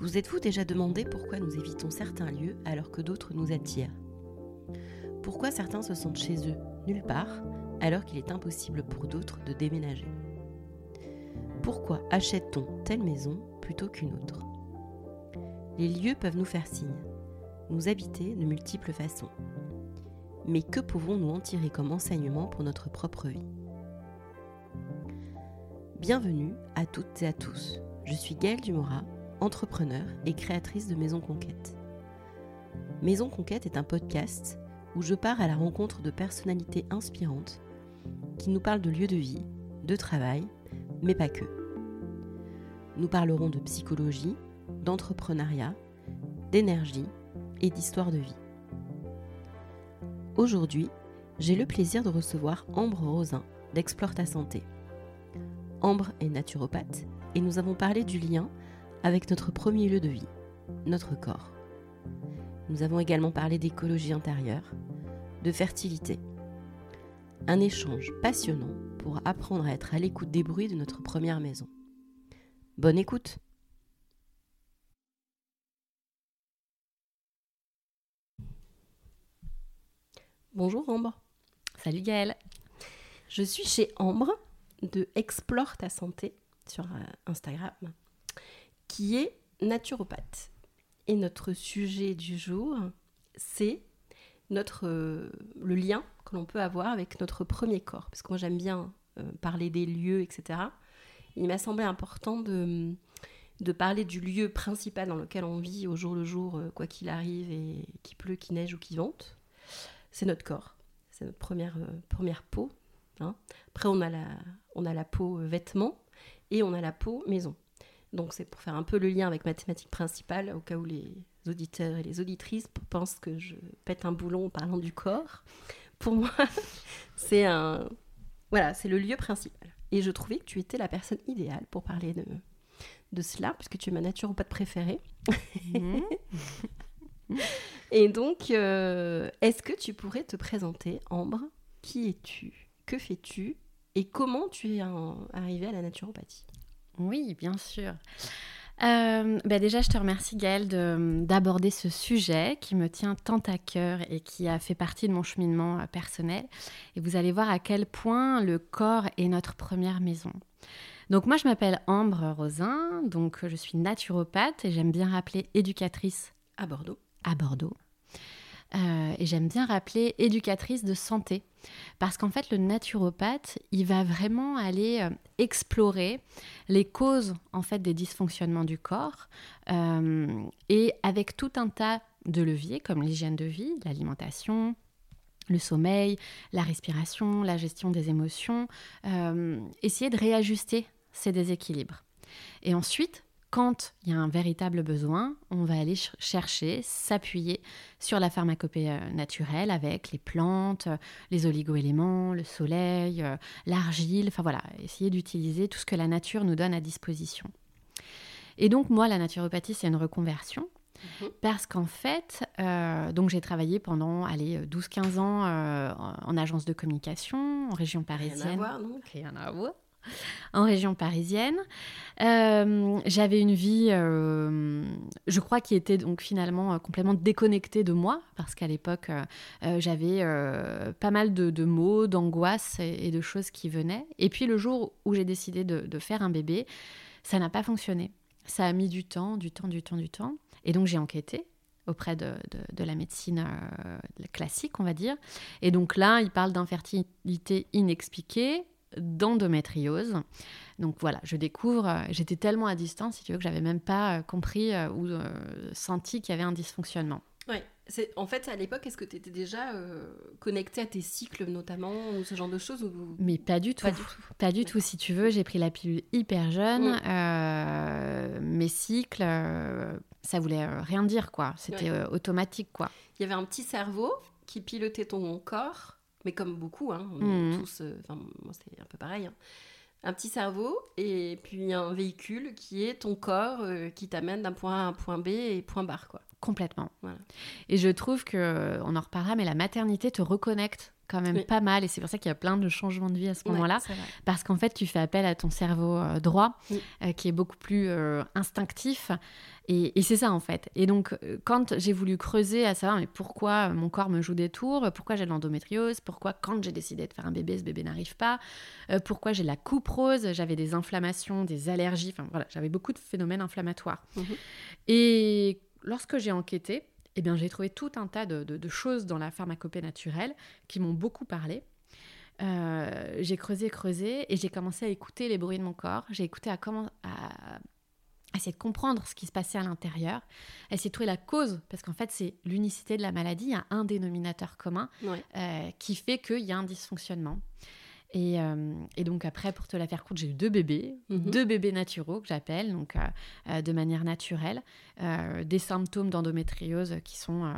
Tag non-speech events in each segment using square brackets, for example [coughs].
Vous êtes-vous déjà demandé pourquoi nous évitons certains lieux alors que d'autres nous attirent Pourquoi certains se sentent chez eux, nulle part, alors qu'il est impossible pour d'autres de déménager Pourquoi achète-t-on telle maison plutôt qu'une autre Les lieux peuvent nous faire signe, nous habiter de multiples façons. Mais que pouvons-nous en tirer comme enseignement pour notre propre vie Bienvenue à toutes et à tous. Je suis Gaëlle Dumora, entrepreneur et créatrice de Maison Conquête. Maison Conquête est un podcast où je pars à la rencontre de personnalités inspirantes qui nous parlent de lieux de vie, de travail, mais pas que. Nous parlerons de psychologie, d'entrepreneuriat, d'énergie et d'histoire de vie. Aujourd'hui, j'ai le plaisir de recevoir Ambre Rosin d'Explore ta santé. Ambre est naturopathe et nous avons parlé du lien avec notre premier lieu de vie, notre corps. Nous avons également parlé d'écologie intérieure, de fertilité. Un échange passionnant pour apprendre à être à l'écoute des bruits de notre première maison. Bonne écoute Bonjour Ambre. Salut Gaëlle. Je suis chez Ambre de Explore ta santé sur euh, Instagram qui est naturopathe. Et notre sujet du jour, c'est notre euh, le lien que l'on peut avoir avec notre premier corps. Parce que moi j'aime bien euh, parler des lieux, etc. Il m'a semblé important de, de parler du lieu principal dans lequel on vit au jour le jour, euh, quoi qu'il arrive, et qu'il pleut, qu'il neige ou qu'il vente. C'est notre corps. C'est notre première, première peau. Hein. Après, on a, la, on a la peau vêtement et on a la peau maison. Donc c'est pour faire un peu le lien avec ma thématique principale, au cas où les auditeurs et les auditrices pensent que je pète un boulon en parlant du corps. Pour moi, [laughs] c'est un voilà, c'est le lieu principal. Et je trouvais que tu étais la personne idéale pour parler de, de cela, puisque tu es ma naturopathe préférée. Mhm. [laughs] et donc, euh, est-ce que tu pourrais te présenter, Ambre? Qui es-tu? Que fais-tu? Et comment tu es arrivée à la naturopathie? Oui, bien sûr. Euh, bah déjà, je te remercie Gaëlle d'aborder ce sujet qui me tient tant à cœur et qui a fait partie de mon cheminement euh, personnel. Et vous allez voir à quel point le corps est notre première maison. Donc moi, je m'appelle Ambre Rosin, donc je suis naturopathe et j'aime bien rappeler éducatrice à Bordeaux. À Bordeaux. Euh, et j'aime bien rappeler éducatrice de santé. Parce qu'en fait, le naturopathe, il va vraiment aller euh, explorer les causes en fait des dysfonctionnements du corps euh, et avec tout un tas de leviers comme l'hygiène de vie, l'alimentation, le sommeil, la respiration, la gestion des émotions, essayer de réajuster ces déséquilibres. Et ensuite, quand il y a un véritable besoin, on va aller chercher, s'appuyer sur la pharmacopée euh, naturelle avec les plantes, euh, les oligoéléments, le soleil, euh, l'argile, enfin voilà, essayer d'utiliser tout ce que la nature nous donne à disposition. Et donc moi, la naturopathie, c'est une reconversion. Mhm. Parce qu'en fait, donc j'ai travaillé pendant 12-15 ans en agence de communication en région parisienne. Rien à voir, donc. Rien à voir. [laughs] en région parisienne. Euh, j'avais une vie, euh, je crois, qui était donc finalement euh, complètement déconnectée de moi, parce qu'à l'époque, j'avais pas mal de, de maux, d'angoisses et, de choses qui venaient. Et puis le jour où j'ai décidé de, faire un bébé, ça n'a pas fonctionné. Ça a mis du temps, du temps, du temps, du temps. Et donc j'ai enquêté auprès de, de, la médecine classique, on va dire. Et donc là, il parle d'infertilité inexpliquée, d'endométriose. Donc voilà, je découvre, euh, j'étais tellement à distance, si tu veux, que j'avais même pas euh, compris euh, ou senti qu'il y avait un dysfonctionnement. Oui, en fait, à l'époque, est-ce que tu étais déjà connectée à tes cycles notamment, ou ce genre de choses ou... Mais pas du tout. Pas du tout. Pas du tout, si tu veux. J'ai pris la pilule hyper jeune. Mm. mes cycles, ça voulait rien dire, quoi. C'était automatique, quoi. Il y avait un petit cerveau qui pilotait ton corps mais comme beaucoup, hein, on mmh. tous, euh, enfin moi c'est un peu pareil, hein. un petit cerveau et puis un véhicule qui est ton corps euh, qui t'amène d'un point A à un point B et point barre quoi. Complètement. Voilà. Et je trouve que, on en reparlera, mais la maternité te reconnecte quand même Oui. pas mal. Et c'est pour ça qu'il y a plein de changements de vie à ce moment-là. Ouais. Parce qu'en fait, tu fais appel à ton cerveau euh, droit, Oui. euh, qui est beaucoup plus euh, instinctif. Et, et c'est ça, en fait. Et donc, euh, quand j'ai voulu creuser à savoir mais pourquoi mon corps me joue des tours, pourquoi j'ai de l'endométriose, pourquoi quand j'ai décidé de faire un bébé, ce bébé n'arrive pas, euh, pourquoi j'ai la coupe rose, j'avais des inflammations, des allergies, enfin voilà, j'avais beaucoup de phénomènes inflammatoires. Mhm. Et lorsque j'ai enquêté, eh bien, j'ai trouvé tout un tas de, de- de choses dans la pharmacopée naturelle qui m'ont beaucoup parlé. Euh, j'ai creusé, creusé, et j'ai commencé à écouter les bruits de mon corps. J'ai écouté à comment à essayer de comprendre ce qui se passait à l'intérieur, essayer de trouver la cause, parce qu'en fait, c'est l'unicité de la maladie. Il y a un dénominateur commun Ouais. euh, qui fait qu'il y a un dysfonctionnement. Et, euh, et donc après, pour te la faire courte, j'ai eu deux bébés, Mhm. deux bébés naturaux que j'appelle, donc euh, de manière naturelle, des symptômes d'endométriose qui sont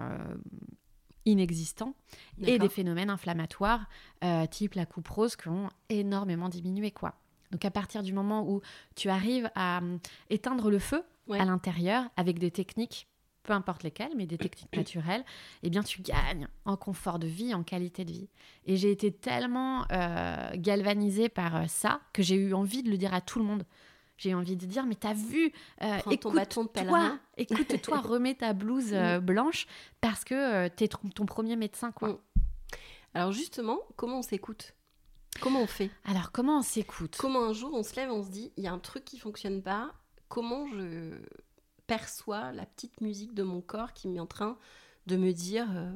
inexistants et des phénomènes inflammatoires type la coupe rose qui ont énormément diminué quoi. Donc à partir du moment où tu arrives à euh, éteindre le feu Ouais. à l'intérieur avec des techniques peu importe lesquelles, mais des techniques naturelles, eh bien tu gagnes en confort de vie, en qualité de vie. Et j'ai été tellement euh, galvanisée par euh, ça que j'ai eu envie de le dire à tout le monde. J'ai eu envie de dire, mais t'as vu, euh, Prends ton bâton de écoute-toi, écoute-toi, [laughs] remets ta blouse euh, blanche parce que t'es ton, ton premier médecin, quoi. Mm. Alors justement, comment on s'écoute? Comment on fait? Alors comment on s'écoute? Comment un jour on se lève, on se dit, il y a un truc qui fonctionne pas. Comment je perçois la petite musique de mon corps qui est en train de me dire, euh,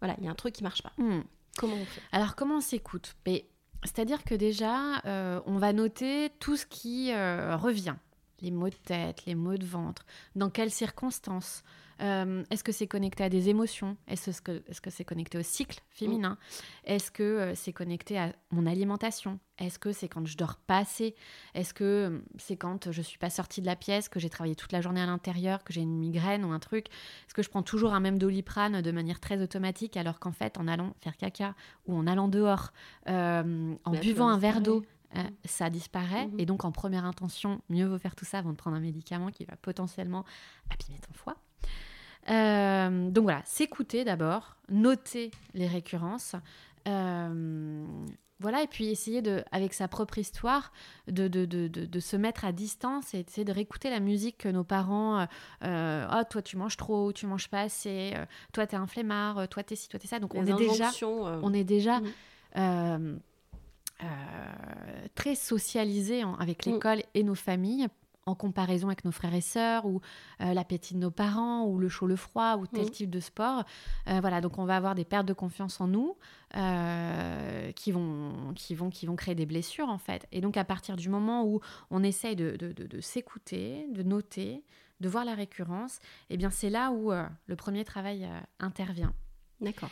voilà, il y a un truc qui marche pas? Hmm. Comment on fait? Alors, comment on s'écoute? Mais, C'est-à-dire que déjà, euh, on va noter tout ce qui euh, revient. Les maux de tête, les maux de ventre, dans quelles circonstances? Euh, Est-ce que c'est connecté à des émotions? Est-ce que c'est connecté au cycle féminin? Est-ce que euh, c'est connecté à mon alimentation? Est-ce que c'est quand je dors pas assez? Est-ce que euh, c'est quand je suis pas sortie de la pièce, que j'ai travaillé toute la journée à l'intérieur, que j'ai une migraine ou un truc? Est-ce que je prends toujours un même doliprane de manière très automatique alors qu'en fait, en allant faire caca ou en allant dehors, euh, en La buvant un verre d'eau, euh, ça disparaît. Mhm. Et donc, en première intention, mieux vaut faire tout ça avant de prendre un médicament qui va potentiellement abîmer ton foie. Euh, donc voilà, s'écouter d'abord, noter les récurrences. euh, voilà, et puis essayer de, avec sa propre histoire, de, de, de, de, se mettre à distance et essayer de réécouter la musique que nos parents. euh, oh, toi, tu manges trop, tu manges pas assez, euh, toi, t'es un flemmard, toi, t'es ci, toi, t'es ça. Donc, on est déjà euh, on est déjà très socialisé avec Mm. l'école et nos familles en comparaison avec nos frères et sœurs ou euh, l'appétit de nos parents ou le chaud le froid ou tel type de sport Euh, voilà donc on va avoir des pertes de confiance en nous euh, qui vont qui vont qui vont créer des blessures en fait et donc à partir du moment où on essaye de, de- de- de s'écouter de noter de voir la récurrence et bien c'est là où euh, le premier travail intervient D'accord.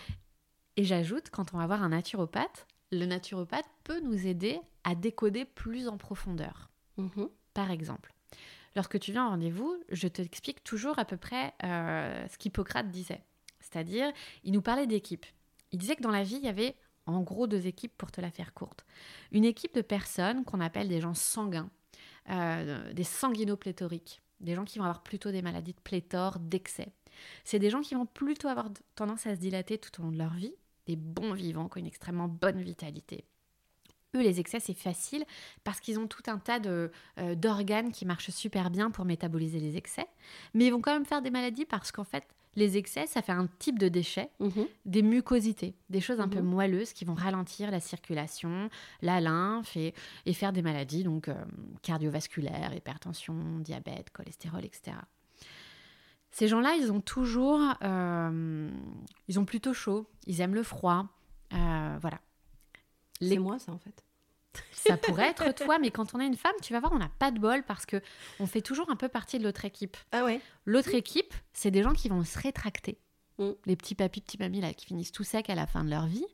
et j'ajoute, quand on va voir un naturopathe, le naturopathe peut nous aider à décoder plus en profondeur. Mhm. Par exemple, lorsque tu viens en rendez-vous, je t'explique toujours à peu près euh, ce qu'Hippocrate disait. C'est-à-dire, il nous parlait d'équipe. Il disait que dans la vie, il y avait en gros deux équipes pour te la faire courte. Une équipe de personnes qu'on appelle des gens sanguins, euh, des sanguinopléthoriques, des gens qui vont avoir plutôt des maladies de pléthore, d'excès. C'est des gens qui vont plutôt avoir tendance à se dilater tout au long de leur vie, des bons vivants qui ont une extrêmement bonne vitalité. Eux, les excès, c'est facile parce qu'ils ont tout un tas euh, d'organes qui marchent super bien pour métaboliser les excès. Mais ils vont quand même faire des maladies parce qu'en fait, les excès, ça fait un type de déchet, Mhm. des mucosités, des choses un peu Mhm. moelleuses qui vont ralentir la circulation, la lymphe et, et faire des maladies donc euh, cardiovasculaires, hypertension, diabète, cholestérol, etc. Ces gens-là, ils ont toujours, euh, ils ont plutôt chaud, ils aiment le froid, euh, voilà. Les- C'est moi, ça, en fait. [laughs] ça pourrait être toi, mais quand on est une femme, tu vas voir, on n'a pas de bol parce que on fait toujours un peu partie de l'autre équipe. Ah ouais L'autre équipe, c'est des gens qui vont se rétracter. Mm. Les petits papis, petits mamies là, qui finissent tout secs à la fin de leur vie.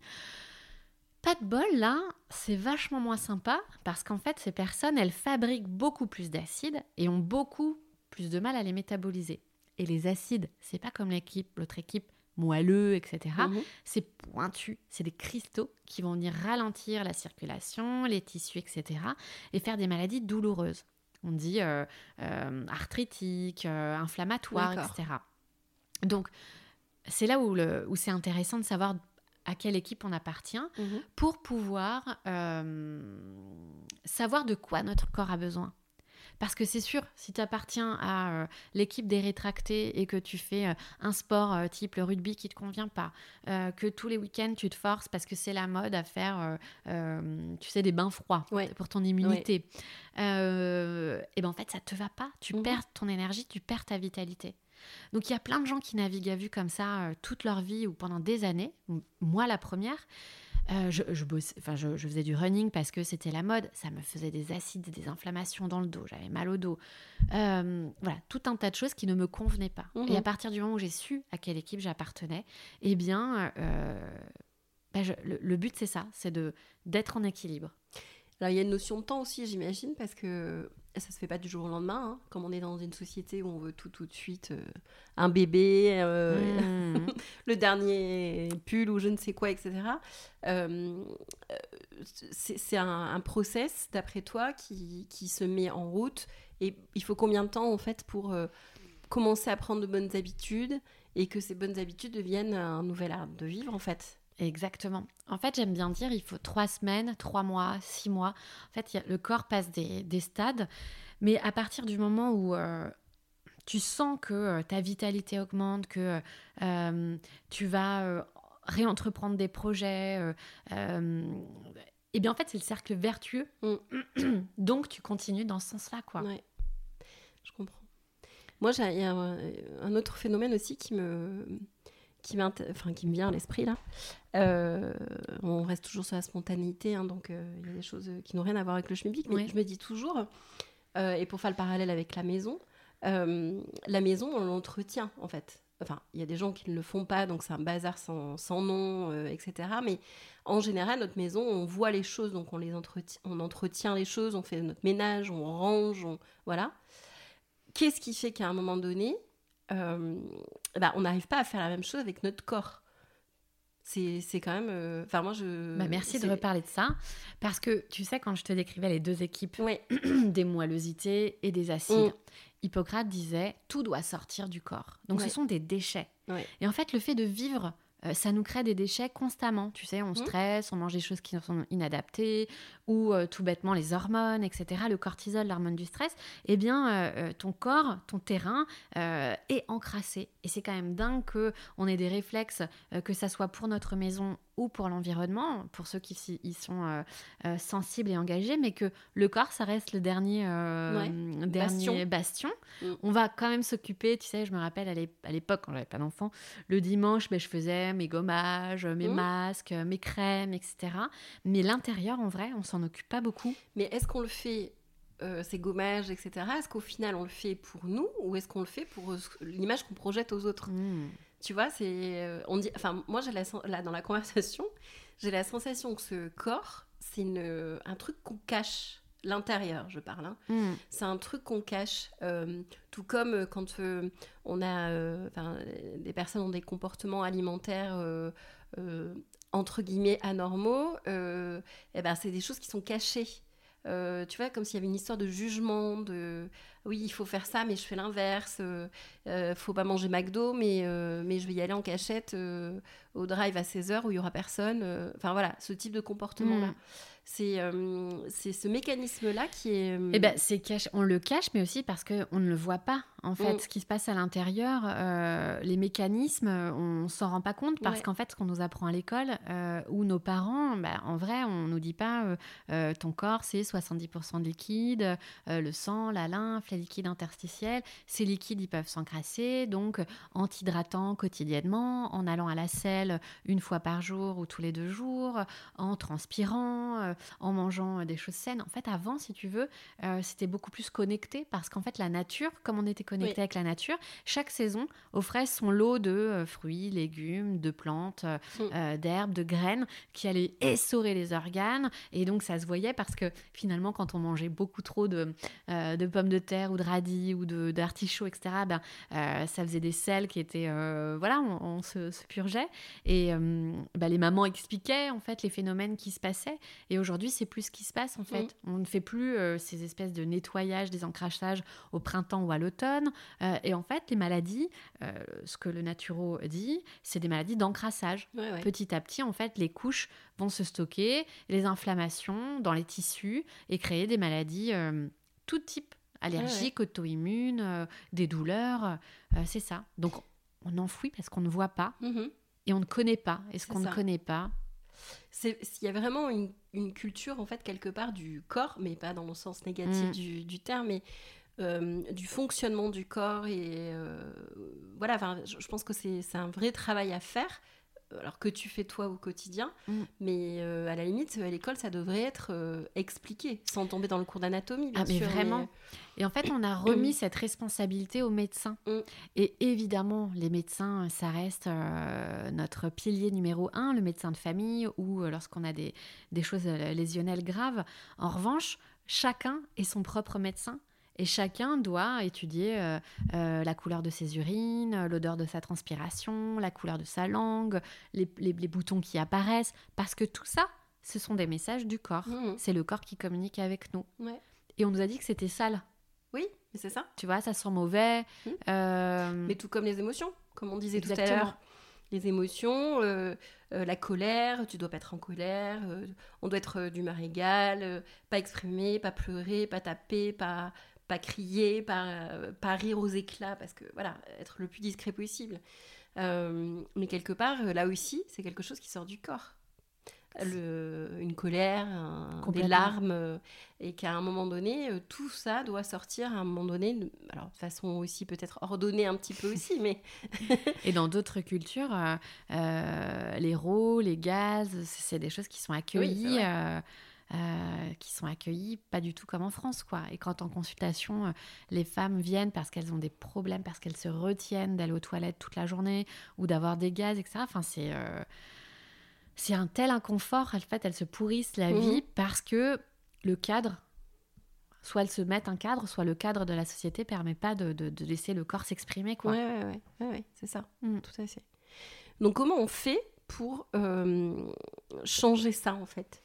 Pas de bol là, c'est vachement moins sympa parce qu'en fait, ces personnes, elles fabriquent beaucoup plus d'acides et ont beaucoup plus de mal à les métaboliser. Et les acides, c'est pas comme l'équipe, l'autre équipe moelleux, etc Mhm. c'est pointu, c'est des cristaux qui vont venir ralentir la circulation, les tissus, etc. et faire des maladies douloureuses. On dit euh, euh, arthritique, euh, inflammatoire, etc. Donc, c'est là où, où c'est intéressant de savoir à quelle équipe on appartient Mhm. pour pouvoir euh, savoir de quoi notre corps a besoin. Parce que c'est sûr, si tu appartiens à euh, l'équipe des rétractés et que tu fais euh, un sport euh, type le rugby qui te convient pas, que tous les week-ends tu te forces parce que c'est la mode à faire, tu sais, des bains froids Ouais. pour ton immunité, et ben en fait ça te va pas. Tu Mhm. perds ton énergie, tu perds ta vitalité. Donc il y a plein de gens qui naviguent à vue comme ça toute leur vie ou pendant des années. Moi la première, euh, je, je, bossais- enfin, je, je faisais du running parce que c'était la mode. Ça me faisait des acides, des inflammations dans le dos. J'avais mal au dos. Euh, voilà, tout un tas de choses qui ne me convenaient pas. Mhm. Et à partir du moment où j'ai su à quelle équipe j'appartenais, eh bien, euh, bah, je- le, le but c'est ça, c'est de d'être en équilibre. Alors il y a une notion de temps aussi, j'imagine, parce que ça se fait pas du jour au lendemain. hein. Comme on est dans une société où on veut tout tout de suite, euh, un bébé, euh, Mhm. [laughs] le dernier pull ou je ne sais quoi, etc. Euh, c'est un, un process, d'après toi, qui, qui se met en route. Et il faut combien de temps, en fait, pour commencer à prendre de bonnes habitudes et que ces bonnes habitudes deviennent un nouvel art de vivre, en fait? Exactement. En fait, j'aime bien dire, il faut trois semaines, trois mois, six mois. En fait, a- le corps passe des, des stades, mais à partir du moment où euh, tu sens que euh, ta vitalité augmente, que euh, tu vas réentreprendre des projets, eh bien, en fait, c'est le cercle vertueux. Donc, tu continues dans ce sens-là, quoi. Ouais, je comprends. Moi, il y a un, un autre phénomène aussi qui me, qui, m'int- enfin, qui me vient à l'esprit là. Euh, on reste toujours sur la spontanéité, hein, donc euh, il y a des choses qui n'ont rien à voir avec le schmilblick, mais Ouais. je me dis toujours, euh, et pour faire le parallèle avec la maison, la maison, on l'entretient en fait. Enfin, il y a des gens qui ne le font pas, donc c'est un bazar sans, sans nom, etc. Mais en général, notre maison, on voit les choses, donc on les entretient, on entretient les choses, on fait notre ménage, on range, on, voilà. Qu'est-ce qui fait qu'à un moment donné, euh, bah, on n'arrive pas à faire la même chose avec notre corps C'est quand même. euh, Enfin, moi, je. Bah, merci de reparler de ça. Parce que, tu sais, quand je te décrivais les deux équipes, [clears throat] des moellosités et des acides. Mm. Hippocrate disait tout doit sortir du corps. Donc Ouais. ce sont des déchets. Ouais. Et en fait, le fait de vivre, euh, ça nous crée des déchets constamment. Tu sais, on Mm. stresse, on mange des choses qui sont inadaptées, ou euh, tout bêtement les hormones, etc. Le cortisol, l'hormone du stress. Eh bien, euh, euh, ton corps, ton terrain euh, est encrassé. Et c'est quand même dingue que on ait des réflexes, que ça soit pour notre maison ou pour l'environnement, pour ceux qui y sont sensibles et engagés, mais que le corps, ça reste le dernier, Ouais. dernier bastion. Mm. On va quand même s'occuper, tu sais, je me rappelle à l'époque, quand j'avais pas d'enfant, le dimanche, ben, je faisais mes gommages, mes Mm. masques, mes crèmes, etc. Mais l'intérieur, en vrai, on s'en occupe pas beaucoup. mais est-ce qu'on le fait, euh, ces gommages, etc. Est-ce qu'au final, on le fait pour nous ou est-ce qu'on le fait pour euh, l'image qu'on projette aux autres? Mm. Tu vois, c'est. euh, on dit. Enfin, moi, j'ai la, sen- là, dans la conversation, j'ai la sensation que ce corps, c'est une, un truc qu'on cache. L'intérieur, je parle. hein. Mm. C'est un truc qu'on cache, euh, tout comme euh, quand euh, on a, enfin, des personnes ont des comportements alimentaires entre guillemets anormaux, euh, eh ben c'est des choses qui sont cachées. Euh, tu vois, comme s'il y avait une histoire de jugement, de oui, il faut faire ça, mais je fais l'inverse. Euh, euh, faut pas manger McDo, mais, euh, mais je vais y aller en cachette au drive à 16h où il y aura personne. Enfin voilà, ce type de comportement-là. Mm. C'est euh, c'est ce mécanisme-là qui est. euh, Eh ben, c'est cache, on le cache, mais aussi parce qu'on ne le voit pas. En fait, Mm. ce qui se passe à l'intérieur, euh, les mécanismes, on s'en rend pas compte parce Ouais. qu'en fait, ce qu'on nous apprend à l'école euh, ou nos parents, bah, en vrai, on nous dit pas ton corps c'est 70% de liquide, le sang, la lymphe, les liquides interstitiels. Ces liquides, ils peuvent s'encrasser, donc en t'hydratant quotidiennement, en allant à la selle une fois par jour ou tous les deux jours, en transpirant, en mangeant euh, des choses saines. En fait, avant, si tu veux, euh, c'était beaucoup plus connecté parce qu'en fait, la nature, comme on était connecté Oui. avec la nature, chaque saison offrait son lot de euh, fruits, légumes, de plantes, Mm. d'herbes, de graines qui allaient essorer les organes. Et donc, ça se voyait parce que finalement, quand on mangeait beaucoup trop de, de pommes de terre ou de radis ou d'artichauts, etc., ben, ça faisait des sels qui étaient. voilà, on, on se, se purgeait. Et ben, les mamans expliquaient en fait les phénomènes qui se passaient. Et aujourd'hui, aujourd'hui, c'est plus ce qui se passe en fait. On ne fait plus euh, ces espèces de nettoyage, des encrassages au printemps ou à l'automne. Euh, et en fait, les maladies, euh, ce que le naturo dit, c'est des maladies d'encrassage. Petit à petit, en fait, les couches vont se stocker, les inflammations dans les tissus et créer des maladies tout type allergiques, auto-immunes, des douleurs. c'est ça. Donc, on enfouit parce qu'on ne voit pas. Mm-hmm. Et on ne connaît pas. Et ce qu'on ne connaît pas, il y a vraiment une, culture, en fait, quelque part, du corps, mais pas dans le sens négatif mm. du, terme, mais euh, du fonctionnement du corps. Et euh, voilà, je, je pense que c'est un vrai travail à faire alors que tu fais toi au quotidien, mm. mais euh, à la limite, à l'école, ça devrait être euh, expliqué, sans tomber dans le cours d'anatomie, ah, Mais vraiment. Et en fait, on a remis cette responsabilité aux médecins. Mm. Et évidemment, les médecins, ça reste euh, notre pilier numéro un, le médecin de famille, ou lorsqu'on a des, des choses lésionnelles graves. En revanche, chacun est son propre médecin. Et chacun doit étudier euh, euh, la couleur de ses urines, l'odeur de sa transpiration, la couleur de sa langue, les, boutons qui apparaissent, parce que tout ça, ce sont des messages du corps. Mmh. C'est le corps qui communique avec nous. Et on nous a dit que c'était sale. Oui, mais c'est ça. Tu vois, ça sent mauvais. Mmh. Euh, mais tout comme les émotions, comme on disait tout à l'heure. Les émotions, la colère, tu dois pas être en colère, on doit être d'humeur égale, pas exprimer, pas pleurer, pas taper, pas, pas crier, pas, pas rire aux éclats, parce que voilà, être le plus discret possible. Euh, mais quelque part, là aussi, c'est quelque chose qui sort du corps. Le, une colère, des larmes, euh, et qu'à un moment donné, euh, tout ça doit sortir à un moment donné, alors de façon aussi peut-être ordonnée un petit peu aussi, mais... [laughs] et dans d'autres cultures, les rôles, les gaz, c'est des choses qui sont accueillies. Euh, qui sont accueillis pas du tout comme en France, quoi. Et quand en consultation, euh, les femmes viennent parce qu'elles ont des problèmes, parce qu'elles se retiennent d'aller aux toilettes toute la journée ou d'avoir des gaz, etc. Enfin, c'est euh, c'est un tel inconfort. En fait, elles se pourrissent la mmh. vie parce que le cadre, soit elles se mettent un cadre, soit le cadre de la société permet pas de, de, laisser le corps s'exprimer, quoi. Ouais, ouais, ouais, ouais, c'est ça, mmh. tout à fait. Donc, comment on fait pour changer ça, en fait?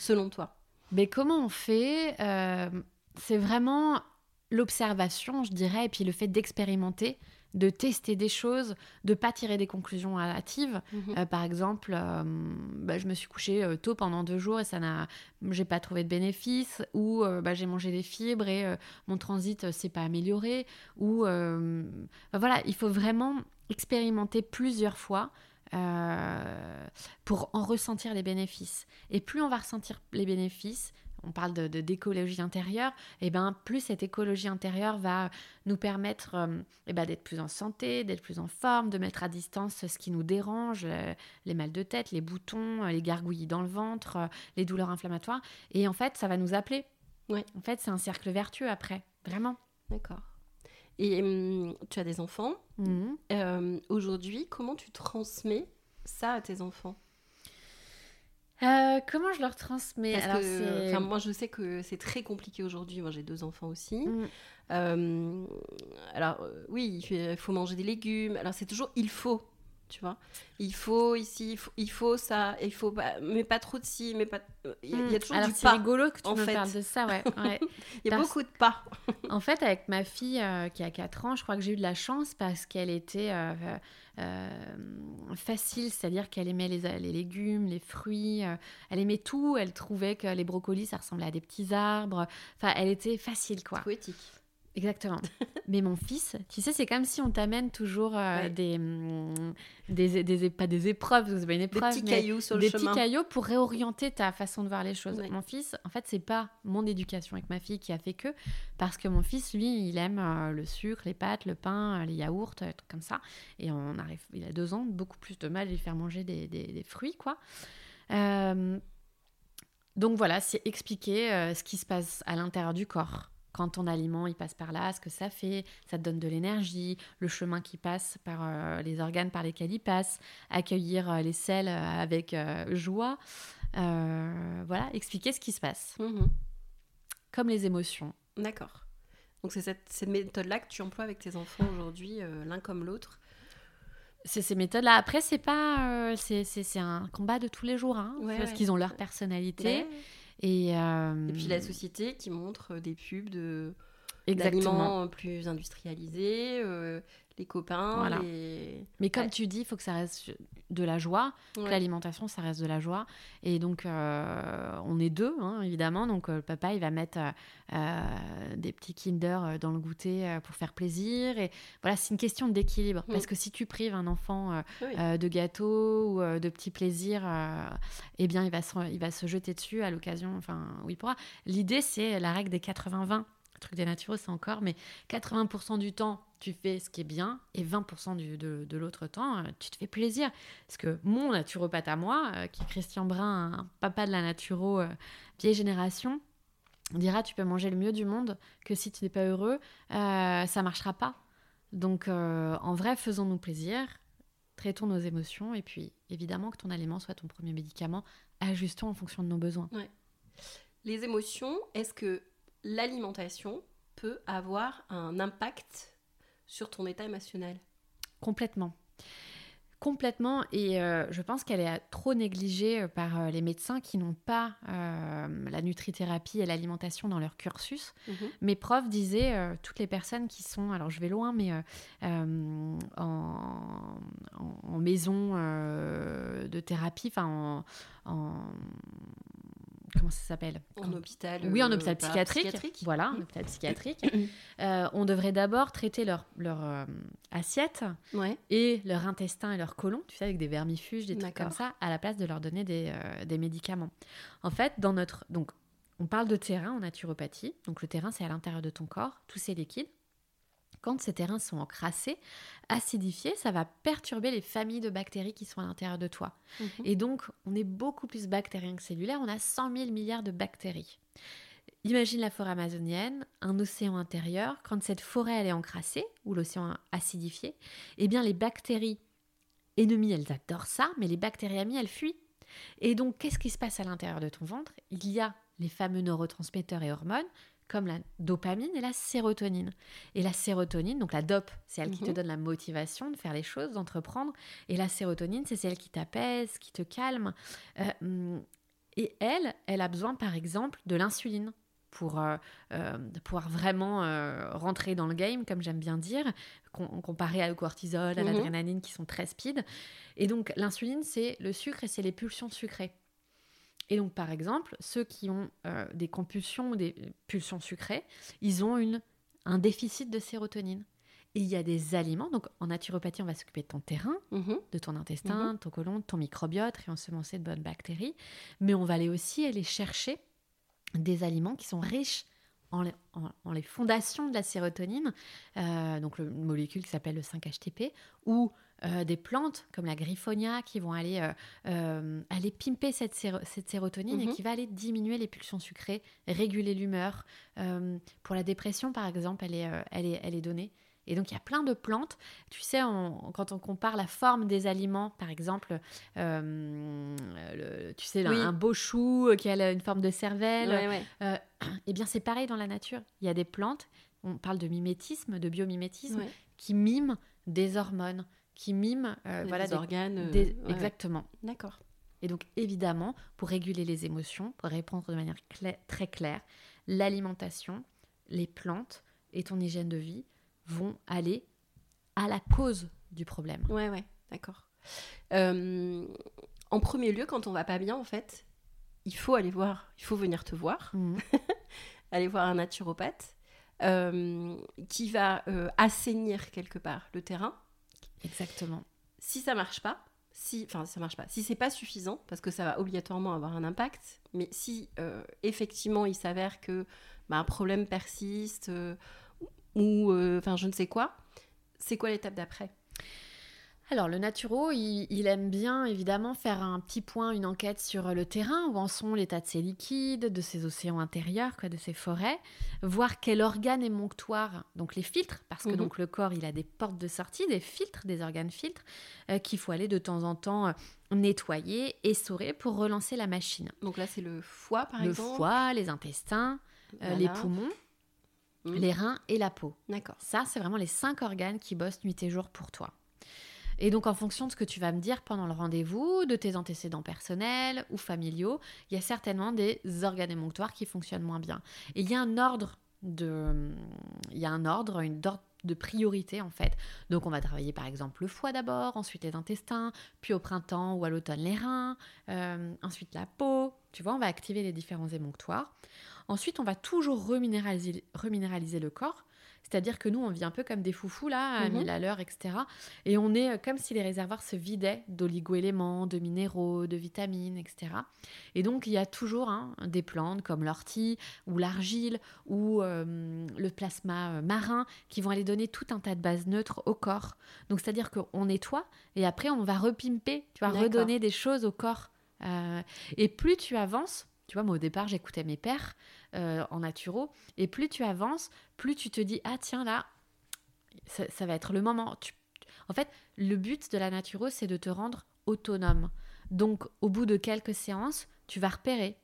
Selon toi Mais comment on fait euh, C'est vraiment l'observation, je dirais, et puis le fait d'expérimenter, de tester des choses, de pas tirer des conclusions hâtives. Mhm. Euh, par exemple, euh, bah, je me suis couchée tôt pendant deux jours et ça n'a, j'ai pas trouvé de bénéfice, ou bah, j'ai mangé des fibres et mon transit s'est pas amélioré, ou bah, voilà, il faut vraiment expérimenter plusieurs fois euh, pour en ressentir les bénéfices. Et plus on va ressentir les bénéfices, on parle de, d'écologie intérieure, et eh ben plus cette écologie intérieure va nous permettre euh, eh ben, d'être plus en santé, d'être plus en forme, de mettre à distance ce qui nous dérange, euh, les mal de tête, les boutons, les gargouillis dans le ventre, les douleurs inflammatoires. Et en fait, ça va nous appeler. Ouais. En fait, c'est un cercle vertueux après, vraiment. D'accord. Et hum, tu as des enfants. Mhm. Euh, aujourd'hui, comment tu transmets ça à tes enfants? Euh, comment je leur transmets? Alors, Moi, je sais que c'est très compliqué aujourd'hui. Moi, j'ai deux enfants aussi. Mhm. Euh, alors, oui, il faut manger des légumes. Alors, c'est toujours il faut tu vois. Il faut ici, il faut, ça, il faut mais pas trop de ci, mais pas. Il y, a hmm. toujours Alors, c'est rigolo que tu me parles de ça, ouais. [laughs] il y a beaucoup de pas. en fait, avec ma fille euh, qui a 4 ans, je crois que j'ai eu de la chance parce qu'elle était euh, euh, facile, c'est-à-dire qu'elle aimait les, les, légumes, les fruits, elle aimait tout. Elle trouvait que les brocolis, ça ressemblait à des petits arbres. Enfin, elle était facile, quoi. Poétique. Exactement. [laughs] Mais mon fils, tu sais, c'est comme si on t'amène toujours euh, des, mm, des, des, pas des épreuves, c'est pas une épreuve, des petits cailloux sur le des chemin. petits cailloux pour réorienter ta façon de voir les choses. Mon fils, en fait, c'est pas mon éducation avec ma fille qui a fait que, parce que mon fils, lui, il aime euh, le sucre, les pâtes, le pain, les yaourts, des trucs comme ça. Et on arrive, il a deux ans, beaucoup plus de mal à lui faire manger des, des fruits, quoi. Euh, donc voilà, c'est expliquer ce qui se passe à l'intérieur du corps quand ton aliment il passe par là, ce que ça fait, ça te donne de l'énergie, le chemin qui passe par euh, les organes par lesquels il passe, accueillir euh, les selles euh, avec joie, voilà, expliquer ce qui se passe, mhm. comme les émotions. D'accord. Donc c'est cette, méthode-là que tu emploies avec tes enfants aujourd'hui, l'un comme l'autre? C'est ces méthodes-là. Après, c'est pas, c'est un combat de tous les jours, hein, parce qu'ils ont leur personnalité. Et, euh, Et puis la société qui montre des pubs de d'aliments plus industrialisés, euh, les copains, Voilà. les... Mais comme Ouais. tu dis, il faut que ça reste de la joie. que. L'alimentation, ça reste de la joie. Et donc, euh, on est deux, hein, évidemment. Donc, euh, le papa, il va mettre euh, des petits Kinder euh, dans le goûter pour faire plaisir. Et voilà, c'est une question d'équilibre. Mm. Parce que si tu prives un enfant Oui. de gâteaux ou de petits plaisirs, eh bien, il va, se, il va se jeter dessus à l'occasion, enfin, où il pourra. L'idée, c'est la règle des 80-20. Truc des naturaux, c'est encore, mais 80% du temps, tu fais ce qui est bien, et 20% du- de, l'autre temps, euh, tu te fais plaisir. Parce que mon naturopathe à moi, euh, qui est Christian Brun, un papa de la naturo euh, vieille génération, dira tu peux manger le mieux du monde, que si tu n'es pas heureux, euh, ça marchera pas. Donc, en vrai, faisons-nous plaisir, traitons nos émotions, et puis évidemment que ton aliment soit ton premier médicament, ajustons en fonction de nos besoins. Les émotions, est-ce que l'alimentation peut avoir un impact sur ton état émotionnel Complètement. Complètement, et euh, je pense qu'elle est trop négligée euh, par euh, les médecins qui n'ont pas euh, la nutrithérapie et l'alimentation dans leur cursus. Mes profs disaient, euh, toutes les personnes qui sont, alors je vais loin, mais en, maison de thérapie, enfin en, en- Comment ça s'appelle En hôpital Oui, en euh, hôpital psychiatrique. Voilà, en Mhm. hôpital psychiatrique. Euh, on devrait d'abord traiter leur, leur euh, assiette Ouais. et leur intestin et leur côlon, tu sais, avec des vermifuges, des trucs comme ça, à la place de leur donner des, euh, des médicaments. En fait, dans notre. Donc, on parle de terrain en naturopathie. Donc, le terrain, c'est à l'intérieur de ton corps, tous ces liquides. Quand ces terrains sont encrassés, acidifiés, ça va perturber les familles de bactéries qui sont à l'intérieur de toi. Mhm. Et donc, on est beaucoup plus bactérien que cellulaire. On a 100 000 milliards de bactéries. Imagine la forêt amazonienne, un océan intérieur. Quand cette forêt elle est encrassée, ou l'océan acidifié, eh bien les bactéries ennemies, elles adorent ça, mais les bactéries amies, elles fuient. Et donc, qu'est-ce qui se passe à l'intérieur de ton ventre? Il y a les fameux neurotransmetteurs et hormones, comme la dopamine et la sérotonine. Et la sérotonine, donc la dope, c'est elle qui te Mhm. donne la motivation de faire les choses, d'entreprendre. Et la sérotonine, c'est celle qui t'apaise, qui te calme. Euh, hum, et elle, elle a besoin, par exemple, de l'insuline pour euh, euh, pouvoir vraiment euh, rentrer dans le game, comme j'aime bien dire, com- comparé au cortisol, à Mhm. l'adrénaline qui sont très speed. Et donc l'insuline, c'est le sucre et c'est les pulsions sucrées. Et donc par exemple, ceux qui ont euh, des compulsions ou des pulsions sucrées, ils ont une, un déficit de sérotonine. Et il y a des aliments, donc en naturopathie, on va s'occuper de ton terrain, Mhm. de ton intestin, de ton côlon, de ton microbiote, réensemencer de bonnes bactéries. Mais on va aller aussi aller chercher des aliments qui sont riches en, les- en- en les fondations de la sérotonine, euh, donc le- une molécule qui s'appelle le 5-HTP, ou euh, des plantes comme la griffonia qui vont aller, euh, aller pimper cette, séro- cette sérotonine et Mhm. qui va aller diminuer les pulsions sucrées, réguler l'humeur. Pour la dépression, par exemple, elle est, elle est, elle est donnée. Et donc, il y a plein de plantes. Tu sais, on- quand on compare la forme des aliments, par exemple, euh, le- tu sais, Oui. un beau chou euh, qui a une forme de cervelle, Ouais, ouais. [clears throat] eh bien, c'est pareil dans la nature. Il y a des plantes, on parle de mimétisme, de biomimétisme, Ouais. qui miment des hormones, qui miment euh, Des voilà, des- organes. euh, des- exactement. D'accord. Et donc, évidemment, pour réguler les émotions, pour répondre de manière cla- très claire, l'alimentation, les plantes et ton hygiène de vie vont aller à la cause du problème. Ouais, ouais, d'accord. Euh, en premier lieu, quand on va pas bien, en fait, il faut aller voir, il faut venir te voir, Mhm. [laughs] aller voir un naturopathe euh, qui va euh, assainir quelque part le terrain. Exactement. Si ça marche pas, si, enfin ça marche pas, si c'est pas suffisant, parce que ça va obligatoirement avoir un impact, mais si effectivement il s'avère que bah, un problème persiste ou euh, enfin je ne sais quoi, c'est quoi l'étape d'après? Alors, le naturo, il, il aime bien évidemment faire un petit point, une enquête sur le terrain, où en sont l'état de ses liquides, de ses océans intérieurs, quoi, de ses forêts, voir quel organe est monctoire, donc les filtres, parce que Mhm. donc le corps, il a des portes de sortie, des filtres, des organes filtres, euh, qu'il faut aller de temps en temps euh, nettoyer, essorer pour relancer la machine. Donc là c'est le foie par le exemple. foie, les intestins, euh, les poumons, Mhm. les reins et la peau. D'accord. Ça, c'est vraiment les cinq organes qui bossent nuit et jour pour toi. Et donc, en fonction de ce que tu vas me dire pendant le rendez-vous, de tes antécédents personnels ou familiaux, il y a certainement des organes émonctoires qui fonctionnent moins bien. Et il y a un ordre de, il y a un ordre, une ordre de priorité en fait. Donc on va travailler par exemple le foie d'abord, ensuite les intestins, puis au printemps ou à l'automne les reins, euh, ensuite la peau. Tu vois, on va activer les différents émonctoires. Ensuite, on va toujours reminéraliser, reminéraliser le corps. C'est-à-dire que nous, on vit un peu comme des foufous, là, à 1000 mhm. à l'heure, etc. Et on est euh, comme si les réservoirs se vidaient d'oligo-éléments, de minéraux, de vitamines, etc. Et donc, il y a toujours hein, des plantes comme l'ortie ou l'argile ou euh, le plasma euh, marin qui vont aller donner tout un tas de bases neutres au corps. Donc, c'est-à-dire qu'on nettoie et après, on va repimper, tu vas redonner des choses au corps. et plus tu avances, tu vois, moi au départ, j'écoutais mes pères euh, en naturo, et plus tu avances, plus tu te dis, ah tiens, là, ça, va être le moment. En fait, le but de la naturo, c'est de te rendre autonome. Donc, au bout de quelques séances, tu vas repérer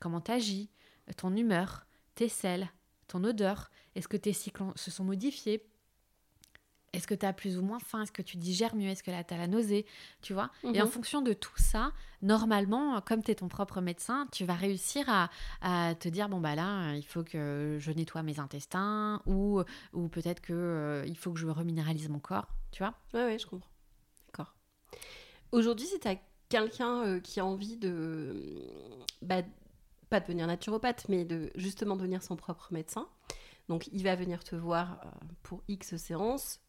comment tu agis, ton humeur, tes selles, ton odeur. Est-ce que tes cycles se sont modifiés? Est-ce que tu as plus ou moins faim? Est-ce que tu digères mieux? Est-ce que là, tu as la nausée? Tu vois? Et en mhm. fonction de tout ça, normalement, comme tu es ton propre médecin, tu vas réussir à, te dire bon, bah là, il faut que je nettoie mes intestins ou, ou peut-être qu'il euh, il faut que je reminéralise mon corps. Tu vois? Oui, ouais, je comprends. D'accord. Aujourd'hui, si tu as quelqu'un euh, qui a envie de. Bah, pas devenir naturopathe, mais de justement devenir son propre médecin. Donc, il va venir te voir euh, pour X séances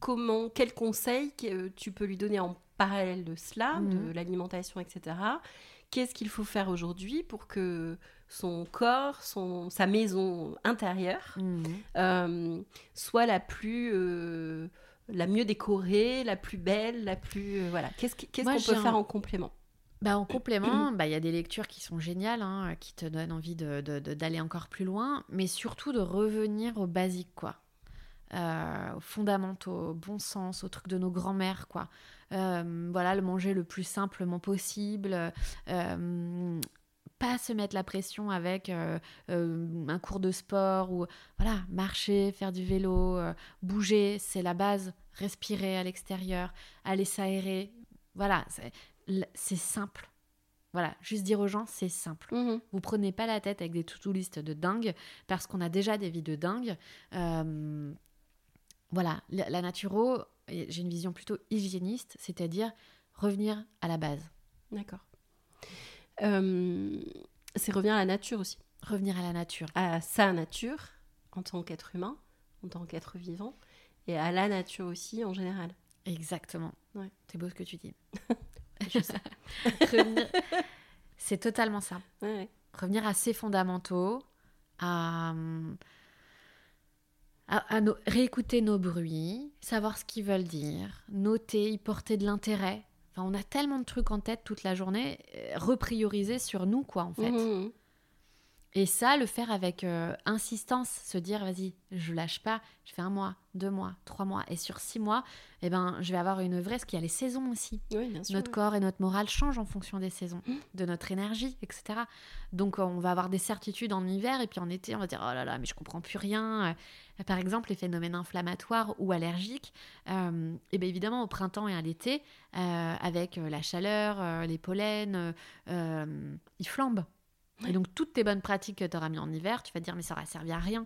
comment, quels conseils que tu peux lui donner en parallèle de cela, de mhm. l'alimentation, etc. Qu'est-ce qu'il faut faire aujourd'hui pour que son corps, son, sa maison intérieure mhm. euh, soit la plus, euh, la mieux décorée, la plus belle, la plus voilà. Qu'est-ce qu'on peut faire en complément? Bah, en complément, [clears throat] bah, il y a des lectures qui sont géniales, hein, qui te donnent envie d'aller de, de, encore plus loin, mais surtout de revenir au basique, quoi euh, aux fondamentaux, au bon sens, aux trucs de nos grands-mères, quoi. Euh, voilà, le manger le plus simplement possible, euh, pas se mettre la pression avec un cours de sport ou voilà, marcher, faire du vélo, bouger, c'est la base. Respirer à l'extérieur, aller s'aérer, voilà, c'est simple. Voilà, juste dire aux gens, c'est simple. Mmh Vous prenez pas la tête avec des to-do list de dingue, parce qu'on a déjà des vies de dingue voilà, la, naturo, j'ai une vision plutôt hygiéniste, c'est-à-dire revenir à la base. D'accord. Euh, c'est revenir à la nature aussi. Revenir à la nature. À sa nature, en tant qu'être humain, en tant qu'être vivant, et à la nature aussi en général. Exactement. Ouais. C'est beau ce que tu dis. [laughs] [laughs] C'est totalement ça. Revenir à ses fondamentaux, à à, réécouter nos bruits, savoir ce qu'ils veulent dire, noter, y porter de l'intérêt. Enfin, on a tellement de trucs en tête toute la journée, euh, reprioriser sur nous, quoi, en fait. Mmh, mmh. Et ça, le faire avec euh, insistance, se dire, vas-y, je lâche pas, je fais un mois, deux mois, trois mois, et sur six mois, eh ben, je vais avoir une vraie, parce qu'il y a les saisons aussi. notre corps et notre morale changent en fonction des saisons, mmh. de notre énergie, etc. Donc, on va avoir des certitudes en hiver, et puis en été, on va dire, oh là là, mais je comprends plus rien. Par exemple, les phénomènes inflammatoires ou allergiques, euh, et bien évidemment au printemps et à l'été, euh, avec la chaleur, les pollens, ils flambent. Et donc, toutes tes bonnes pratiques que tu auras mis en hiver, tu vas dire, mais ça aura servi à rien.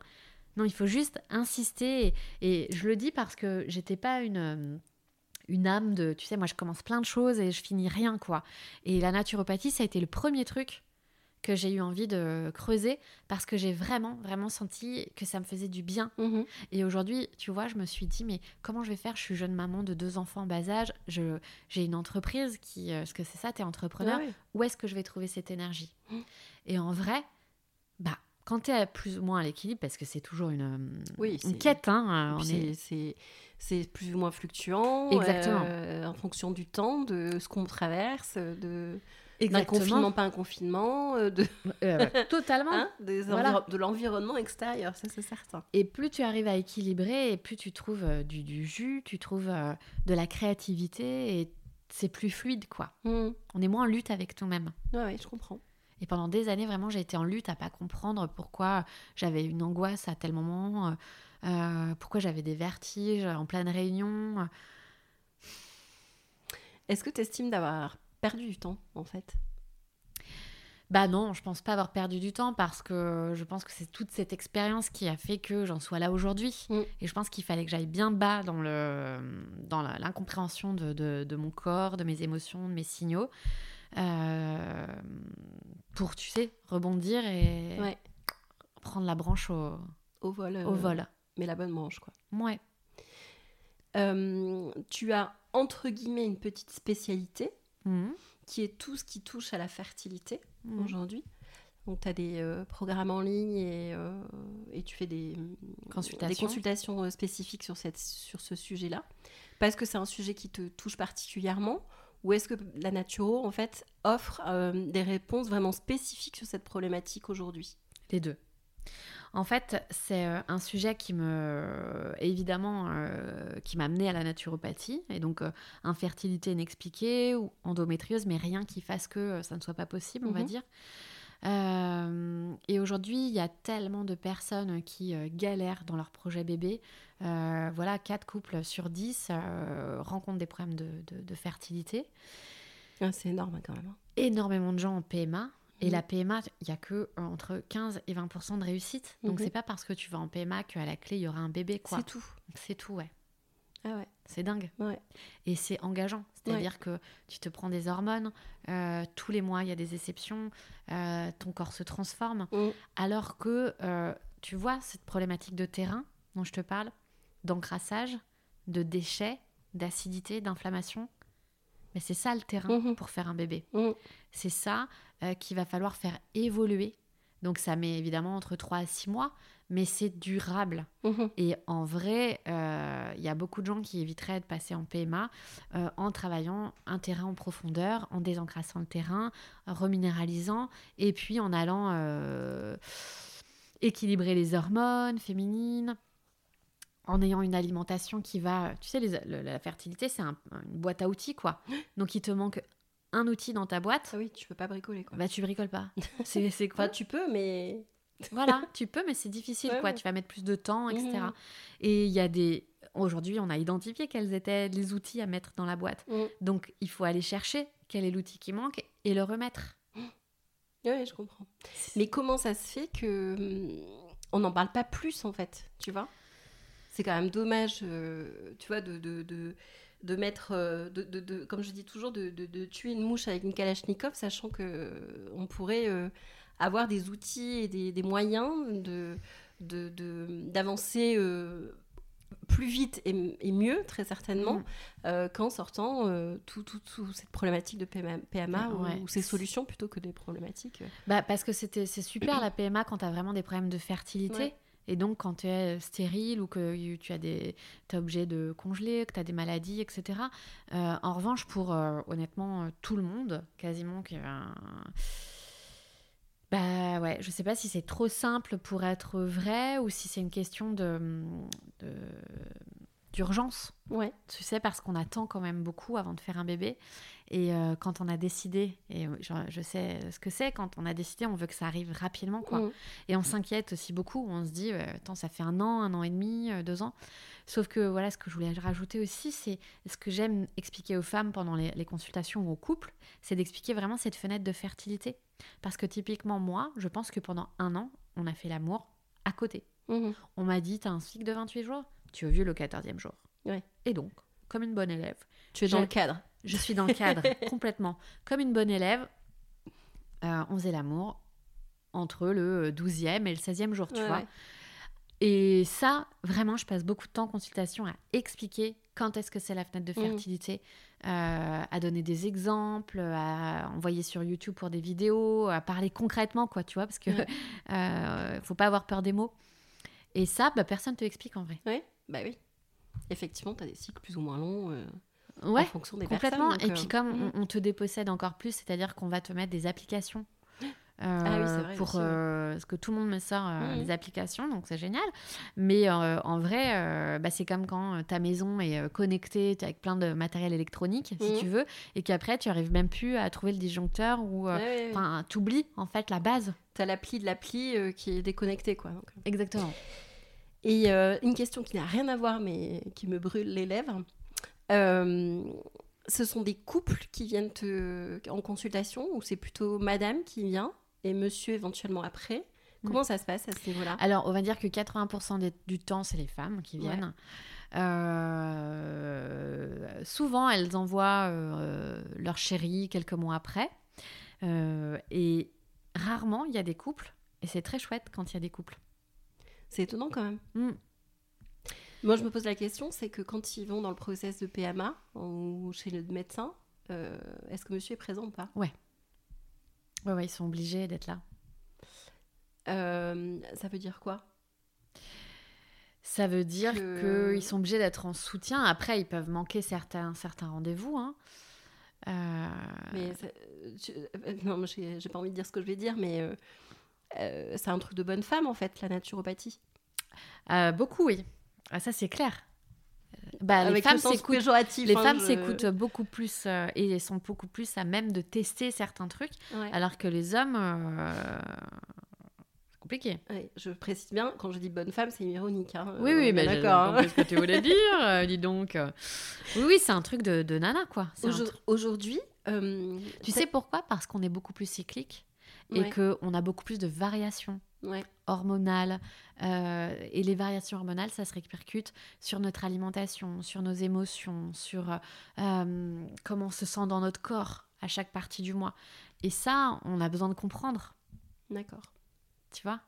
Non, il faut juste insister. Et, je le dis parce que j'étais pas une, euh, une âme de, tu sais, moi je commence plein de choses et je finis rien, quoi. Et la naturopathie, ça a été le premier truc que j'ai eu envie de creuser parce que j'ai vraiment, vraiment senti que ça me faisait du bien. Mhm. Et aujourd'hui, tu vois, je me suis dit, mais comment je vais faire? Je suis jeune maman de deux enfants en bas âge, j'ai une entreprise qui, euh, ce que c'est ça, tu es entrepreneur, où est-ce que je vais trouver cette énergie? Mhm. Et en vrai, bah, quand tu es plus ou moins à l'équilibre, parce que c'est toujours une, oui, une quête, hein, c'est plus ou moins fluctuant, Exactement. Euh, en fonction du temps, de ce qu'on traverse, de d'un confinement, pas un confinement, euh, de... Euh, [laughs] totalement. Hein, de l'environnement extérieur, ça c'est certain. Et plus tu arrives à équilibrer, et plus tu trouves euh, du, jus, tu trouves de la créativité, et c'est plus fluide, quoi. Hmm. On est moins en lutte avec nous-mêmes. Oui, je comprends. Et pendant des années, vraiment, j'ai été en lutte à pas comprendre pourquoi j'avais une angoisse à tel moment, pourquoi j'avais des vertiges en pleine réunion. Est-ce que tu estimes d'avoir perdu du temps, en fait bah non, je pense pas avoir perdu du temps parce que je pense que c'est toute cette expérience qui a fait que j'en sois là aujourd'hui. Mm. Et je pense qu'il fallait que j'aille bien bas dans le dans l'incompréhension de, de- de mon corps, de mes émotions, de mes signaux, euh, pour tu sais rebondir et Ouais. prendre la branche au, Au vol. euh, au vol. Mais la bonne branche, quoi. Ouais. Euh, tu as, entre guillemets, une petite spécialité Mhm. qui est tout ce qui touche à la fertilité Mhm. aujourd'hui. Donc, tu as des euh, programmes en ligne et, euh, et tu fais des Consultations. des consultations euh, spécifiques sur, cette, sur ce sujet-là. Parce que c'est un sujet qui te touche particulièrement ou est-ce que la Naturo, en fait, offre euh, des réponses vraiment spécifiques sur cette problématique aujourd'hui? Les deux. En fait, c'est euh, un sujet qui me, évidemment, euh, qui m'a amené à la naturopathie, et donc euh, infertilité inexpliquée ou endométriose, mais rien qui fasse que euh, ça ne soit pas possible, on va Mhm. dire. Euh, et aujourd'hui, il y a tellement de personnes qui euh, galèrent dans leur projet bébé. Euh, voilà, 4 couples sur 10 euh, rencontrent des problèmes de, de- de fertilité. Ah, C'est énorme quand même. hein. Énormément de gens en PMA. Et Mhm. la PMA, il n'y a que euh, entre 15 et 20 de réussite. Donc, Mhm. c'est pas parce que tu vas en PMA qu'à la clé, il y aura un bébé, quoi. C'est tout. C'est tout, ouais. Ah ouais. C'est dingue. Ouais. Et c'est engageant. C'est-à-dire que tu te prends des hormones, euh, tous les mois, il y a des exceptions, euh, ton corps se transforme. Mm. Alors que, euh, tu vois, cette problématique de terrain dont je te parle, d'encrassage, de déchets, d'acidité, d'inflammation, mais c'est ça le terrain Mhm. pour faire un bébé. Mm. C'est ça euh, qu'il va falloir faire évoluer. Donc ça met évidemment entre 3 à 6 mois, mais c'est durable. Mhm. Et en vrai, euh, il y a beaucoup de gens qui éviteraient de passer en PMA euh, en travaillant un terrain en profondeur, en désencrassant le terrain, en reminéralisant, et puis en allant euh, équilibrer les hormones féminines, en ayant une alimentation qui va... Tu sais, les- la fertilité, c'est un- une boîte à outils, quoi. Donc il te manque un outil dans ta boîte, Ah oui, tu peux pas bricoler quoi. bah tu bricoles pas. [laughs] C'est quoi Enfin, tu peux, mais. [laughs] voilà, tu peux, mais c'est difficile, Ouais, quoi. ouais. Tu vas mettre plus de temps, etc. Mhm. Et il y a des. Aujourd'hui, on a identifié quels étaient les outils à mettre dans la boîte. Mm. Donc, il faut aller chercher quel est l'outil qui manque et le remettre. [gasps] Ouais, je comprends. Mais comment ça se fait que hum, on n'en parle pas plus en fait, tu vois? C'est quand même dommage, euh, tu vois, de, de, de, de mettre, euh, de, de, de- comme je dis toujours, de, tuer une mouche avec une Kalachnikov, sachant que euh, on pourrait euh, avoir des outils et des, des moyens de de- de- d'avancer plus vite et, et mieux, très certainement, Mm. euh, qu'en sortant euh, tout, tout, tout cette problématique de PMA, PMA ou, Ouais. ou ces solutions plutôt que des problématiques. Bah, parce que c'était, c'est super la PMA quand tu as vraiment des problèmes de fertilité. Ouais. Et donc, quand tu es stérile ou que tu as des, t'es obligé de congeler, que tu as des maladies, etc. Euh, en revanche, pour euh, honnêtement euh, tout le monde, quasiment, qui un- bah ouais, je sais pas si c'est trop simple pour être vrai ou si c'est une question de, de- d'urgence. Ouais. Tu sais, parce qu'on attend quand même beaucoup avant de faire un bébé. Et euh, quand on a décidé, et euh, je, je sais ce que c'est, quand on a décidé, on veut que ça arrive rapidement, quoi. Mm. Et on s'inquiète aussi beaucoup. On se dit, euh, attends, ça fait un an, un an et demi, euh, deux ans. Sauf que voilà, ce que je voulais rajouter aussi, c'est ce que j'aime expliquer aux femmes pendant les, les consultations ou aux couples, c'est d'expliquer vraiment cette fenêtre de fertilité. Parce que typiquement, moi, je pense que pendant un an, on a fait l'amour à côté. Mhm. On m'a dit, t'as un cycle de 28 jours? Tu as vu le 14e jour? Ouais. Et donc, comme une bonne élève, Tu es dans le cadre. Je suis dans le cadre [laughs] complètement. Comme une bonne élève, euh, on faisait l'amour entre le 12e et le 16e jour, tu Ouais, vois. ouais. Et ça, vraiment, je passe beaucoup de temps en consultation à expliquer quand est-ce que c'est la fenêtre de Mhm. fertilité, euh, à donner des exemples, à envoyer sur YouTube pour des vidéos, à parler concrètement, quoi, tu vois, parce que Ouais. [laughs] euh, faut pas avoir peur des mots. Et ça, bah, personne te explique en vrai. Ouais, bah oui. Effectivement, tu as des cycles plus ou moins longs euh, Ouais, en fonction des complètement. personnes. Et puis comme mhm. on, on te dépossède encore plus, c'est-à-dire qu'on va te mettre des applications. euh, Ah oui, c'est vrai pour ouais. euh, parce que tout le monde me sort euh, Mhm. des applications donc c'est génial mais euh, en vrai euh, bah, c'est comme quand euh, ta maison est euh, connectée avec plein de matériel électronique si Mhm. tu veux et qu'après tu arrives même plus à trouver le disjoncteur ou euh, ouais, ouais. enfin t'oublies en fait la base T'as l'appli de l'appli euh, qui est déconnectée, quoi. donc, euh. exactement Et euh, une question qui n'a rien à voir, mais qui me brûle les lèvres. Euh, ce sont des couples qui viennent te... en consultation ou c'est plutôt madame qui vient et monsieur éventuellement après? Comment ça se passe à ce niveau-là? Alors, on va dire que 80% du temps, c'est les femmes qui viennent. Euh, souvent, elles envoient euh, leur chéri quelques mois après. Euh, et rarement, il y a des couples. Et c'est très chouette quand il y a des couples. C'est étonnant quand même. Mm. Moi, je me pose la question, c'est que quand ils vont dans le process de PMA ou chez le médecin, est-ce que monsieur est présent ou pas? Ouais. Ouais, ouais, ils sont obligés d'être là. Euh, ça veut dire quoi? Ça veut dire qu'ils sont obligés d'être en soutien. Après, ils peuvent manquer certains, certains rendez-vous. Hein. Euh... Mais euh, non, j'ai pas envie de dire ce que je vais dire, mais euh, c'est un truc de bonne femme en fait, la naturopathie. beaucoup, oui. Ah, ça, c'est clair. Bah, les femmes s'écoutent les hein, femmes s'écoutent beaucoup plus et sont beaucoup plus à même de tester certains trucs alors que les hommes compliqué. je précise bien, quand je dis bonne femme, c'est ironique. Hein. Oui, oui, mais d'accord. Hein. ce que tu voulais [laughs] dire, euh, dis donc. Oui, oui, c'est un truc de, de nana, quoi. Aujourd'hui. Euh, tu sais pourquoi? Parce qu'on est beaucoup plus cyclique et qu'on a beaucoup plus de variations. Hormonales. Euh, et les variations hormonales, ça se répercute sur notre alimentation, sur nos émotions, sur comment on se sent dans notre corps à chaque partie du mois. Et ça, on a besoin de comprendre. D'accord tu vois?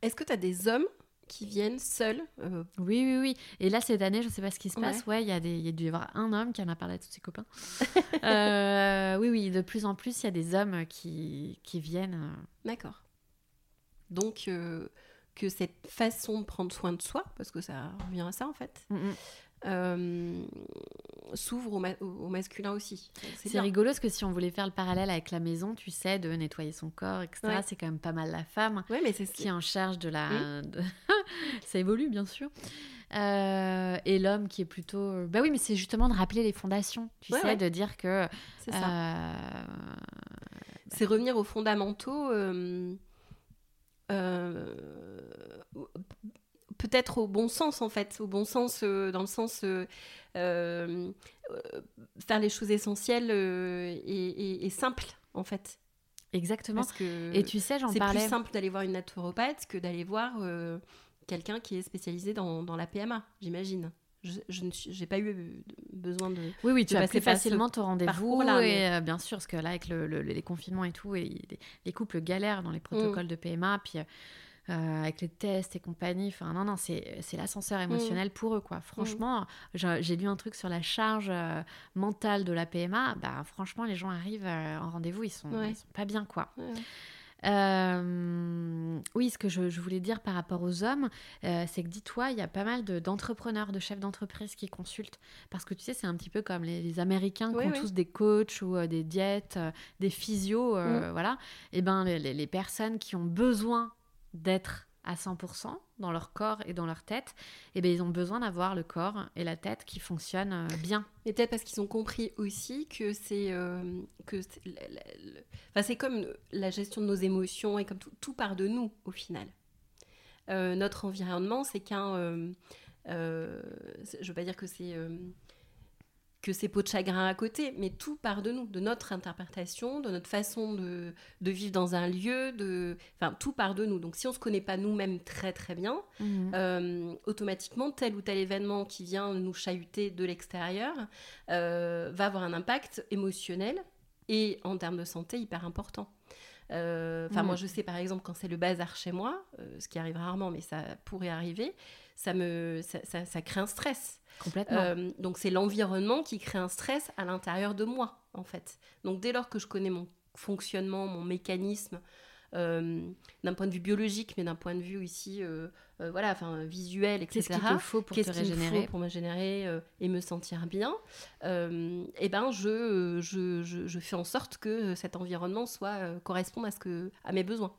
Est-ce que tu as des hommes qui viennent seuls euh, Oui, oui, oui. Et là, cette année, je ne sais pas ce qui se passe. Ouais, il y, a des, y a dû y avoir un homme qui en a parlé à tous ses copains. [laughs] Euh, oui, oui, de plus en plus, il y a des hommes qui, qui viennent. Euh. D'accord. Donc, que cette façon de prendre soin de soi, parce que ça revient à ça en fait, mm, mm. Euh, s'ouvre au, masculin aussi. C'est rigolo parce que si on voulait faire le parallèle avec la maison, tu sais, de nettoyer son corps, etc., c'est quand même pas mal la femme mais c'est qui est en charge de la... [laughs] ça évolue, bien sûr. Euh, et l'homme qui est plutôt... Bah oui, mais c'est justement de rappeler les fondations, tu sais, de dire que... C'est. Euh, c'est revenir aux fondamentaux peut-être au bon sens en fait, au bon sens euh, dans le sens euh, euh, faire les choses essentielles et, simples en fait. Exactement. Parce que et tu sais, j'en parlais. C'est plus simple d'aller voir une naturopathe que d'aller voir quelqu'un qui est spécialisé dans, dans la PMA, j'imagine. Je n'ai pas eu besoin de. Oui, oui, tu as plus facilement ton rendez-vous. Et bien sûr, parce que là, avec le, les confinements et tout, et les, couples galèrent dans les protocoles mm. de PMA. Puis euh, avec les tests et compagnie. Enfin, non, non, c'est l'ascenseur mm. émotionnel pour eux, quoi. Franchement, j'ai lu un truc sur la charge euh, mentale de la PMA. Bah, franchement, les gens arrivent euh, en rendez-vous, ils, sont, sont pas bien, quoi. Oui, ce que je, voulais dire par rapport aux hommes, c'est que dis-toi, il y a pas mal d'entrepreneurs, de, chefs d'entreprise qui consultent. Parce que tu sais, c'est un petit peu comme les, Américains qui ont tous des coachs ou des diètes, des physios, mm. voilà. Et eh ben, les, les, personnes qui ont besoin d'être à 100% dans leur corps et dans leur tête, eh bien, ils ont besoin d'avoir le corps et la tête qui fonctionnent euh, bien. Et peut-être parce qu'ils ont compris aussi que c'est euh, c'est comme la gestion de nos émotions et comme tout, part de nous au final. Euh, notre environnement, c'est qu'un... je veux pas dire que c'est que c'est peaux de chagrin à côté, mais tout part de nous, de notre interprétation, de notre façon de, vivre dans un lieu, de, enfin tout part de nous. Donc si on se connaît pas nous-mêmes très très bien, mhm. euh, automatiquement tel ou tel événement qui vient nous chahuter de l'extérieur euh, va avoir un impact émotionnel et en termes de santé hyper important. Euh, enfin, moi, mhm. je sais par exemple quand c'est le bazar chez moi, ce qui arrive rarement, mais ça pourrait arriver, ça me, ça crée un stress. Complètement. Euh, donc c'est l'environnement qui crée un stress à l'intérieur de moi, en fait. Donc dès lors que je connais mon fonctionnement, mon mécanisme, euh, d'un point de vue biologique, mais d'un point de vue ici, euh, voilà, enfin visuel, etc. Qu'est-ce qu'il te faut pour te régénérer pour me générer et me sentir bien Et ben, je, je, je, fais en sorte que cet environnement soit corresponde à ce que à mes besoins.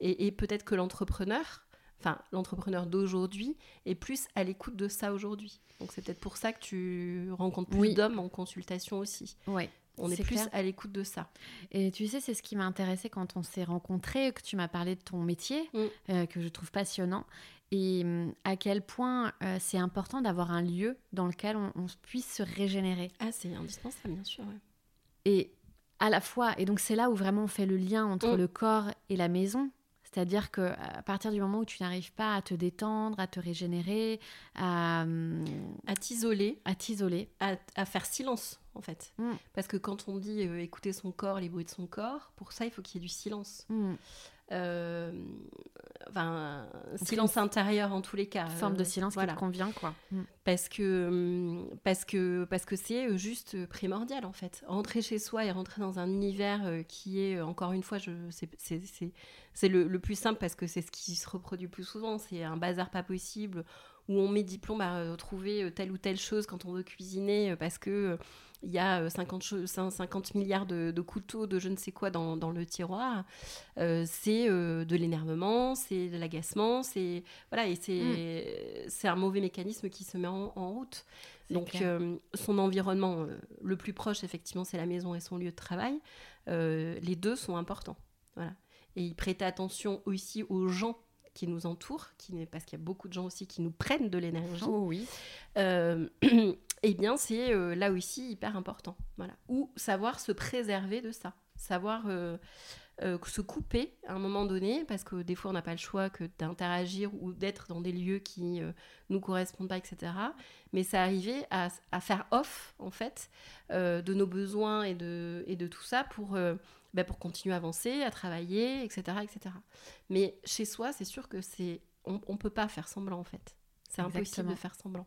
et peut-être que l'entrepreneur enfin l'entrepreneur d'aujourd'hui est plus à l'écoute de ça aujourd'hui. Donc c'est peut-être pour ça que tu rencontres plus d'hommes en consultation aussi. Oui. On est, plus clair. à l'écoute de ça. Et tu sais, c'est ce qui m'a intéressé quand on s'est rencontrés, que tu m'as parlé de ton métier, Mm. euh, que je trouve passionnant, et hum, à quel point euh, c'est important d'avoir un lieu dans lequel on, on puisse se régénérer. Ah, c'est indispensable, bien sûr. ouais. Et à la fois, et donc c'est là où vraiment on fait le lien entre Mm. le corps et la maison. C'est-à-dire que à partir du moment où tu n'arrives pas à te détendre, à te régénérer, à, hum, À t'isoler, à t'isoler, à, à faire silence, en fait. Mm. Parce que quand on dit euh, écouter son corps, les bruits de son corps, pour ça, il faut qu'il y ait du silence. hum, Euh, enfin, silence intérieur en tous les cas. forme de Euh, silence voilà. qui te convient, quoi. Hum. parce que hum, parce que parce que c'est euh, juste primordial en fait rentrer chez soi et rentrer dans un univers qui est encore une fois je c'est c'est c'est c'est le, le plus simple parce que c'est ce qui se reproduit le plus souvent c'est un bazar pas possible où on met diplôme à trouver euh, telle ou telle chose quand on veut cuisiner parce que il y a euh, 50, cho- cin- 50 milliards de, de couteaux de je ne sais quoi dans, dans le tiroir. Euh, c'est euh, de l'énervement, c'est de l'agacement, c'est voilà et c'est c'est un mauvais mécanisme qui se met en, en route. Donc euh, son environnement euh, le plus proche effectivement c'est la maison et son lieu de travail. Euh, les deux sont importants. Voilà. Et il prêtait attention aussi aux gens qui nous entourent, qui parce qu'il y a beaucoup de gens aussi qui nous prennent de l'énergie. Oh oui. [clears throat] Eh bien, c'est euh, là aussi hyper important. Voilà. Ou savoir se préserver de ça. Savoir euh, euh, se couper à un moment donné, parce que des fois, on n'a pas le choix que d'interagir ou d'être dans des lieux qui euh, nous correspondent pas, etc. Mais c'est arriver à, à faire off, en fait, de nos besoins et de, et de tout ça pour, bah, pour continuer à avancer, à travailler, etc. etc. Mais chez soi, c'est sûr que c'est on ne peut pas faire semblant, en fait. C'est impossible de faire semblant.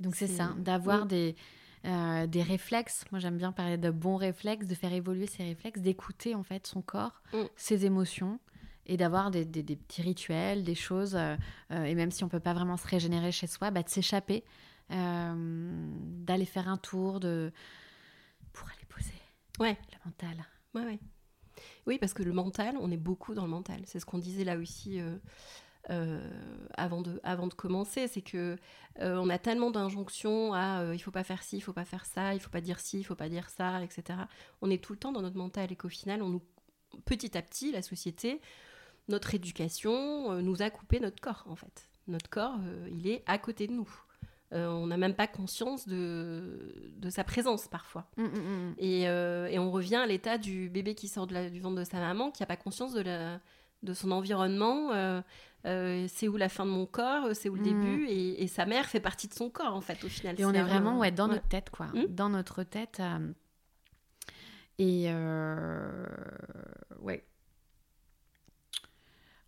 Donc c'est ça, d'avoir des, euh, des réflexes. Moi j'aime bien parler de bons réflexes, de faire évoluer ses réflexes, d'écouter en fait son corps, Mm. ses émotions et d'avoir des, des- des petits rituels, des choses. euh, euh, et même si on peut pas vraiment se régénérer chez soi, bah, de s'échapper, euh, d'aller faire un tour, de pour aller poser Ouais. le mental. Ouais, ouais. Oui, parce que le mental, on est beaucoup dans le mental. C'est ce qu'on disait là aussi euh, avant, de, avant de commencer. C'est que euh, on a tellement d'injonctions à euh, il faut pas faire ci, il faut pas faire ça, il faut pas dire ci, il faut pas dire ça, etc. On est tout le temps dans notre mental et qu'au final, on nous, petit à petit, la société, notre éducation euh, nous a coupé notre corps, en fait. Notre corps, euh, il est à côté de nous. Euh, on n'a même pas conscience de, de sa présence parfois. Mm, mm, mm. Et, euh, et on revient à l'état du bébé qui sort de la- du ventre de sa maman, qui n'a pas conscience de, la, de son environnement. euh, euh, c'est où la fin de mon corps, c'est où le Mm. début, et, et sa mère fait partie de son corps, en fait, au final. Et on est vraiment ouais, dans ouais. notre tête, quoi. Mm. Dans notre tête. euh, Et euh, ouais.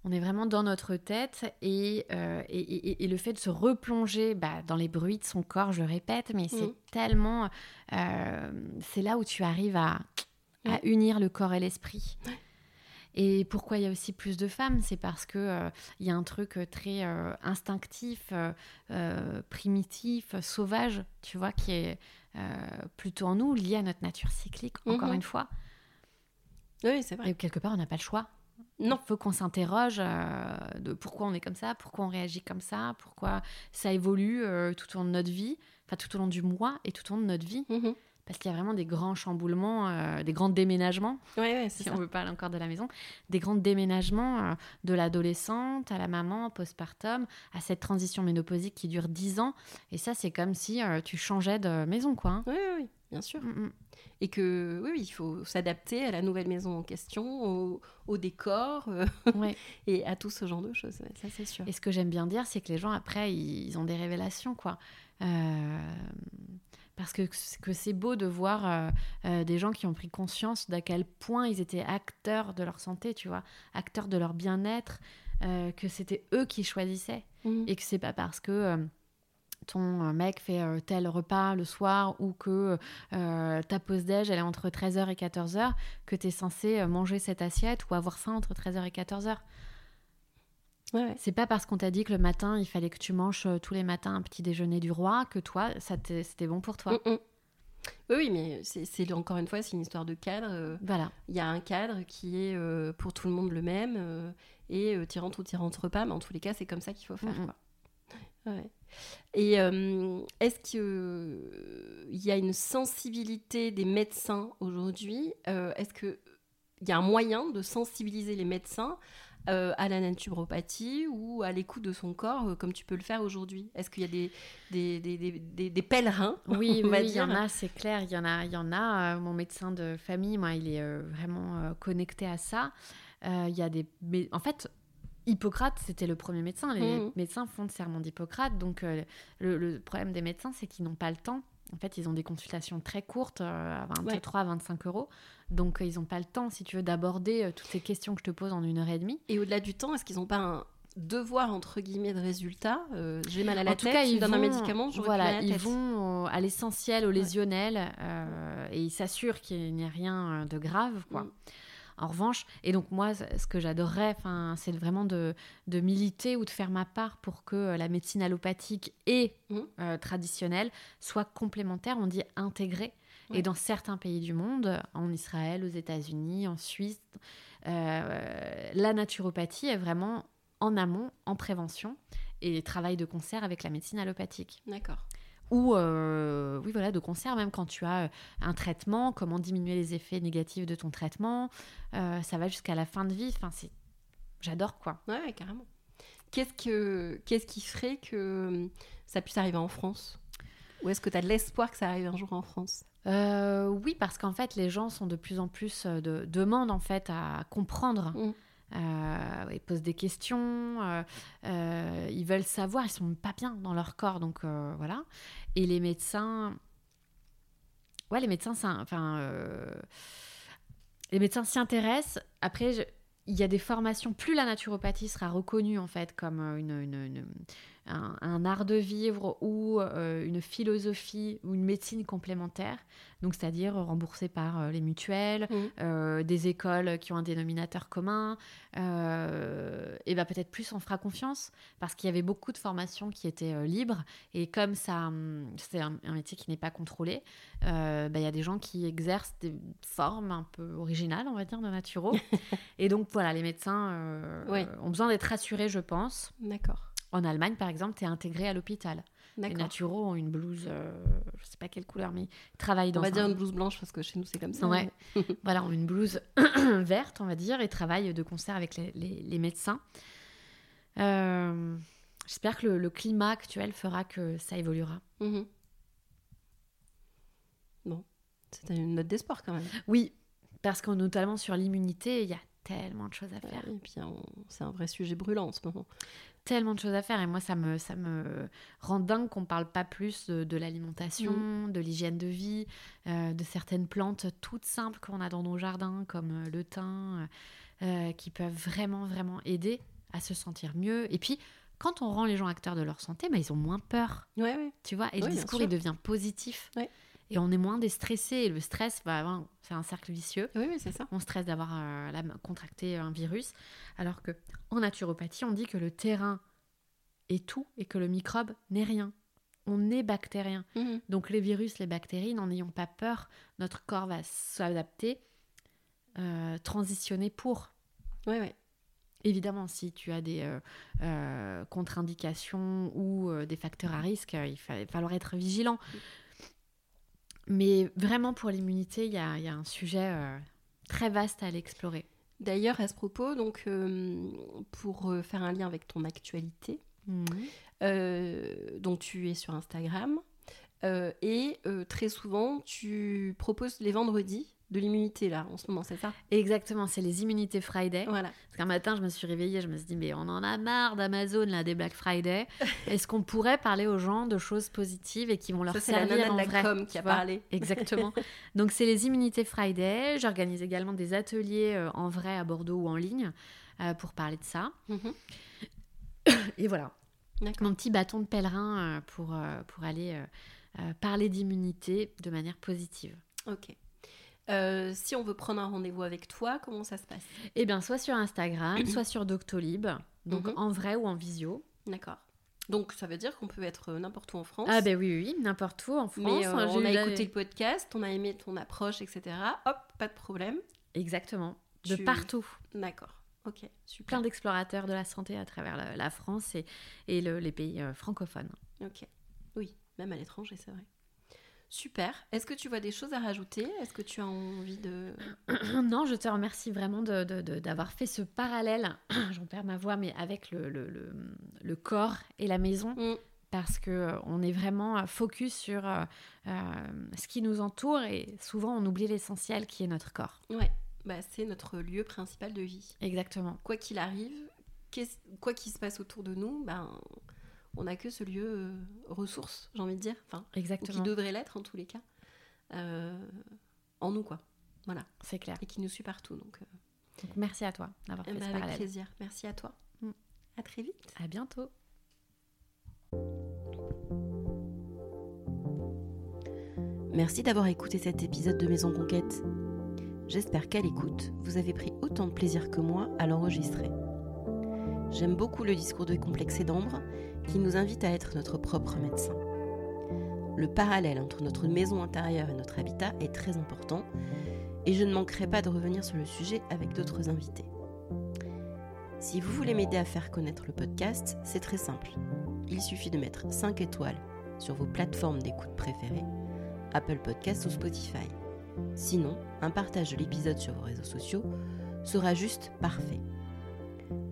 On est vraiment dans notre tête et, euh, et, et- et le fait de se replonger bah, dans les bruits de son corps, je le répète, mais c'est Mm. tellement... euh, c'est là où tu arrives à, unir le corps et l'esprit. Et pourquoi il y a aussi plus de femmes? C'est parce que euh, y a un truc euh, très euh, instinctif, euh, primitif, sauvage, tu vois, qui est plutôt en nous, lié à notre nature cyclique, encore Mhm. une fois. Oui, c'est vrai. Et quelque part, on n'a pas le choix. Non. Il faut qu'on s'interroge de pourquoi on est comme ça, pourquoi on réagit comme ça, pourquoi ça évolue tout au long de notre vie, enfin tout au long du mois et tout au long de notre vie. Mhm. Parce qu'il y a vraiment des grands chamboulements, euh, des grands déménagements, Ouais, ouais, si ça. on veut parler encore de la maison, des grands déménagements euh, de l'adolescente à la maman, postpartum, à cette transition ménopausique qui dure 10 ans. Et ça, c'est comme si euh, tu changeais de maison, quoi. hein. Oui, oui, oui, bien sûr. Mm, mm. Et que, oui, oui, il faut s'adapter à la nouvelle maison en question, au, au décor, [laughs] Ouais. et à tout ce genre de choses. ça, c'est sûr. Et ce que j'aime bien dire, c'est que les gens, après, ils, ils ont des révélations, quoi. Euh, parce que, que c'est beau de voir euh, euh, des gens qui ont pris conscience d'à quel point ils étaient acteurs de leur santé, tu vois, acteurs de leur bien-être, euh, que c'était eux qui choisissaient. Mhm. Et que c'est pas parce que euh, ton mec fait tel repas le soir ou que ta pause déj, elle est entre 13h et 14h, que tu es censé manger cette assiette ou avoir faim entre 13h et 14h. Ouais, ouais. C'est pas parce qu'on t'a dit que le matin, il fallait que tu manges euh, tous les matins un petit déjeuner du roi que toi, ça c'était bon pour toi. Mm, mm. Oui, oui, mais c'est encore une fois, c'est une histoire de cadre. euh, Voilà. Il y a un cadre qui est euh, pour tout le monde le même, euh, et euh, t'y rentres ou t'y rentres pas, mais en tous les cas, c'est comme ça qu'il faut faire. Mm, quoi. Ouais. Et est-ce qu'il y a une sensibilité des médecins aujourd'hui Est-ce qu'il y a un moyen de sensibiliser les médecins euh, à la naturopathie ou à l'écoute de son corps, euh, comme tu peux le faire aujourd'hui Est-ce qu'il y a des, des, des, des, des pèlerins [laughs] Oui, on va oui, il y en a, c'est clair, il y en a. Il y en a. Euh, mon médecin de famille, moi, il est vraiment connecté à ça. Il y a des, mais en fait, Hippocrate, c'était le premier médecin. Les Mhm. médecins font le serment d'Hippocrate, donc le, le problème des médecins, c'est qu'ils n'ont pas le temps. En fait, ils ont des consultations très courtes, euh, à 23 à 25 euros. Donc, euh, ils n'ont pas le temps, si tu veux, d'aborder euh, toutes ces questions que je te pose en une heure et demie. Et au-delà du temps, est-ce qu'ils n'ont pas un devoir, entre guillemets, de résultat? Euh, J'ai mal à la en tout tête, cas, tu me ils donnes vont, un médicament, mal à voilà, la ils tête. vont au- à l'essentiel, au lésionnel, et ils s'assurent qu'il n'y a rien de grave, quoi. Mm. En revanche, et donc moi, ce que j'adorerais, c'est vraiment de, de militer ou de faire ma part pour que euh, la médecine allopathique et Mm. euh, traditionnelle soit complémentaire, on dit intégrée. Ouais. Et dans certains pays du monde, en Israël, aux États-Unis, en Suisse, euh, la naturopathie est vraiment en amont, en prévention, et travaille de concert avec la médecine allopathique. D'accord. Ou, euh, oui, voilà, de concert, même quand tu as euh, un traitement, comment diminuer les effets négatifs de ton traitement. Euh, ça va jusqu'à la fin de vie. Enfin, c'est... J'adore, quoi. Ouais, ouais, carrément. Qu'est-ce, que, qu'est-ce qui ferait que ça puisse arriver en France? Ou est-ce que tu as de l'espoir que ça arrive un jour en France? Euh, oui, parce qu'en fait, les gens sont de plus en plus de demandent en fait à comprendre. Mm. Euh, ils posent des questions, euh, euh, ils veulent savoir, ils sont pas bien dans leur corps, donc voilà. Et les médecins, ouais, les médecins, enfin, les médecins s'y intéressent. Après, il y a des formations. Plus la naturopathie sera reconnue en fait comme une- un, un art de vivre ou euh, une philosophie ou une médecine complémentaire, donc c'est-à-dire remboursée par euh, les mutuelles, Mhm. euh, des écoles qui ont un dénominateur commun, et ben peut-être plus on fera confiance parce qu'il y avait beaucoup de formations qui étaient libres et comme ça hum, c'est un, un métier qui n'est pas contrôlé, ben, il y a des gens qui exercent des formes un peu originales, on va dire, de naturo. [laughs] et donc voilà, les médecins Oui. ont besoin d'être rassurés, je pense. D'accord. En Allemagne, par exemple, tu es intégré à l'hôpital. Les naturaux ont une blouse, euh, je sais pas quelle couleur, mais ils travaillent dans On va un- dire une blouse blanche parce que chez nous c'est comme ça. Ouais. [laughs] voilà, ont une blouse [clears throat] verte, on va dire, et travaillent de concert avec les, les- les médecins. Euh, J'espère que le, le climat actuel fera que ça évoluera. Mhm. Bon, c'est une note d'espoir quand même. Oui, parce que notamment sur l'immunité, il y a tellement de choses à faire. Et puis c'est un vrai sujet brûlant en ce moment. Tellement de choses à faire. Et moi, ça me, ça me rend dingue qu'on parle pas plus de, de l'alimentation, de l'hygiène de vie, euh, de certaines plantes toutes simples qu'on a dans nos jardins, comme euh, le thym, euh, qui peuvent vraiment, vraiment aider à se sentir mieux. Et puis, quand on rend les gens acteurs de leur santé, bah, ils ont moins peur, Ouais, ouais. tu vois. Et Oui, le discours, il devient positif. Ouais. Et on est moins déstressé. Et le stress, bah, c'est un cercle vicieux. Oui, oui, c'est ça. On stresse d'avoir euh, contracté un virus, alors que en naturopathie, on dit que le terrain est tout et que le microbe n'est rien. On est bactérien. Mhm. Donc les virus, les bactéries, n'en ayons pas peur. Notre corps va s'adapter, euh, transitionner pour. Ouais, ouais. Évidemment, si tu as des euh, euh, contre-indications ou euh, des facteurs à risque, il va falloir être vigilant. Mais vraiment, pour l'immunité, il y a, il y a un sujet euh, très vaste à aller explorer. D'ailleurs, à ce propos, donc, euh, pour euh, faire un lien avec ton actualité, euh, donc tu es sur Instagram et très souvent tu proposes les vendredis de l'immunité là en ce moment, c'est ça? Exactement, c'est les immunités Friday. Voilà. Parce qu'un matin, je me suis réveillée, je me suis dit, mais on en a marre d'Amazon, là, des Black Friday. [laughs] Est-ce qu'on pourrait parler aux gens de choses positives et qui vont leur Ça, c'est la servir nana de la vrai com qui a parlé. Exactement. [laughs] Donc, c'est les immunités Friday. J'organise également des ateliers euh, en vrai à Bordeaux ou en ligne euh, pour parler de ça. Mhm. [coughs] Et voilà, mon petit bâton de pèlerin euh, pour, pour aller parler d'immunité de manière positive. Ok. Euh, si on veut prendre un rendez-vous avec toi, comment ça se passe? Eh bien, soit sur Instagram, [clears throat] soit sur Doctolib, donc Mhm. en vrai ou en visio. D'accord. Donc ça veut dire qu'on peut être euh, n'importe où en France. Ah ben oui, oui, oui, n'importe où en France. Mais euh, J'ai on a la- écouté le podcast, on a aimé ton approche, etc. Hop, pas de problème. Exactement. De Tu- partout. D'accord. Ok, super. Plein d'explorateurs de la santé à travers la, la France et, et le- les pays euh, francophones. Ok. Oui, même à l'étranger, c'est vrai. Super. Est-ce que tu vois des choses à rajouter? Est-ce que tu as envie de... [clears throat] non, je te remercie vraiment de- de- de- d'avoir fait ce parallèle, [clears throat] j'en perds ma voix, mais avec le, le- le- le corps et la maison, Mm. parce que euh, on est vraiment euh, focus sur euh, ce qui nous entoure et souvent on oublie l'essentiel qui est notre corps. Ouais, bah, c'est notre lieu principal de vie. Exactement. Quoi qu'il arrive, quoi qu'il se passe autour de nous, ben, on n'a que ce lieu euh, ressource, j'ai envie de dire. Enfin, ou qui Exactement. devrait l'être en tous les cas. euh, en nous, quoi. Voilà. C'est clair. Et qui nous suit partout. Donc, euh, Donc, merci à toi d'avoir eh fait ben, ce avec parallèle. plaisir. Merci à toi. Mm. À très vite. À bientôt. Merci d'avoir écouté cet épisode de Maison Conquête. J'espère qu'à l'écoute, vous avez pris autant de plaisir que moi à l'enregistrer. J'aime beaucoup le discours de Complexé d'Ambre qui nous invite à être notre propre médecin. Le parallèle entre notre maison intérieure et notre habitat est très important et je ne manquerai pas de revenir sur le sujet avec d'autres invités. Si vous voulez m'aider à faire connaître le podcast, c'est très simple. Il suffit de mettre 5 étoiles sur vos plateformes d'écoute préférées Apple Podcast ou Spotify. Sinon, un partage de l'épisode sur vos réseaux sociaux sera juste parfait.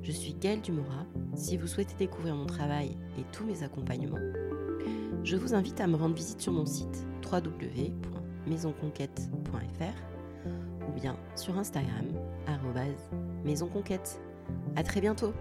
Je suis Gaëlle Dumora. Si vous souhaitez découvrir mon travail et tous mes accompagnements, je vous invite à me rendre visite sur mon site www.maisonconquête.fr ou bien sur Instagram, maisonconquête. À très bientôt!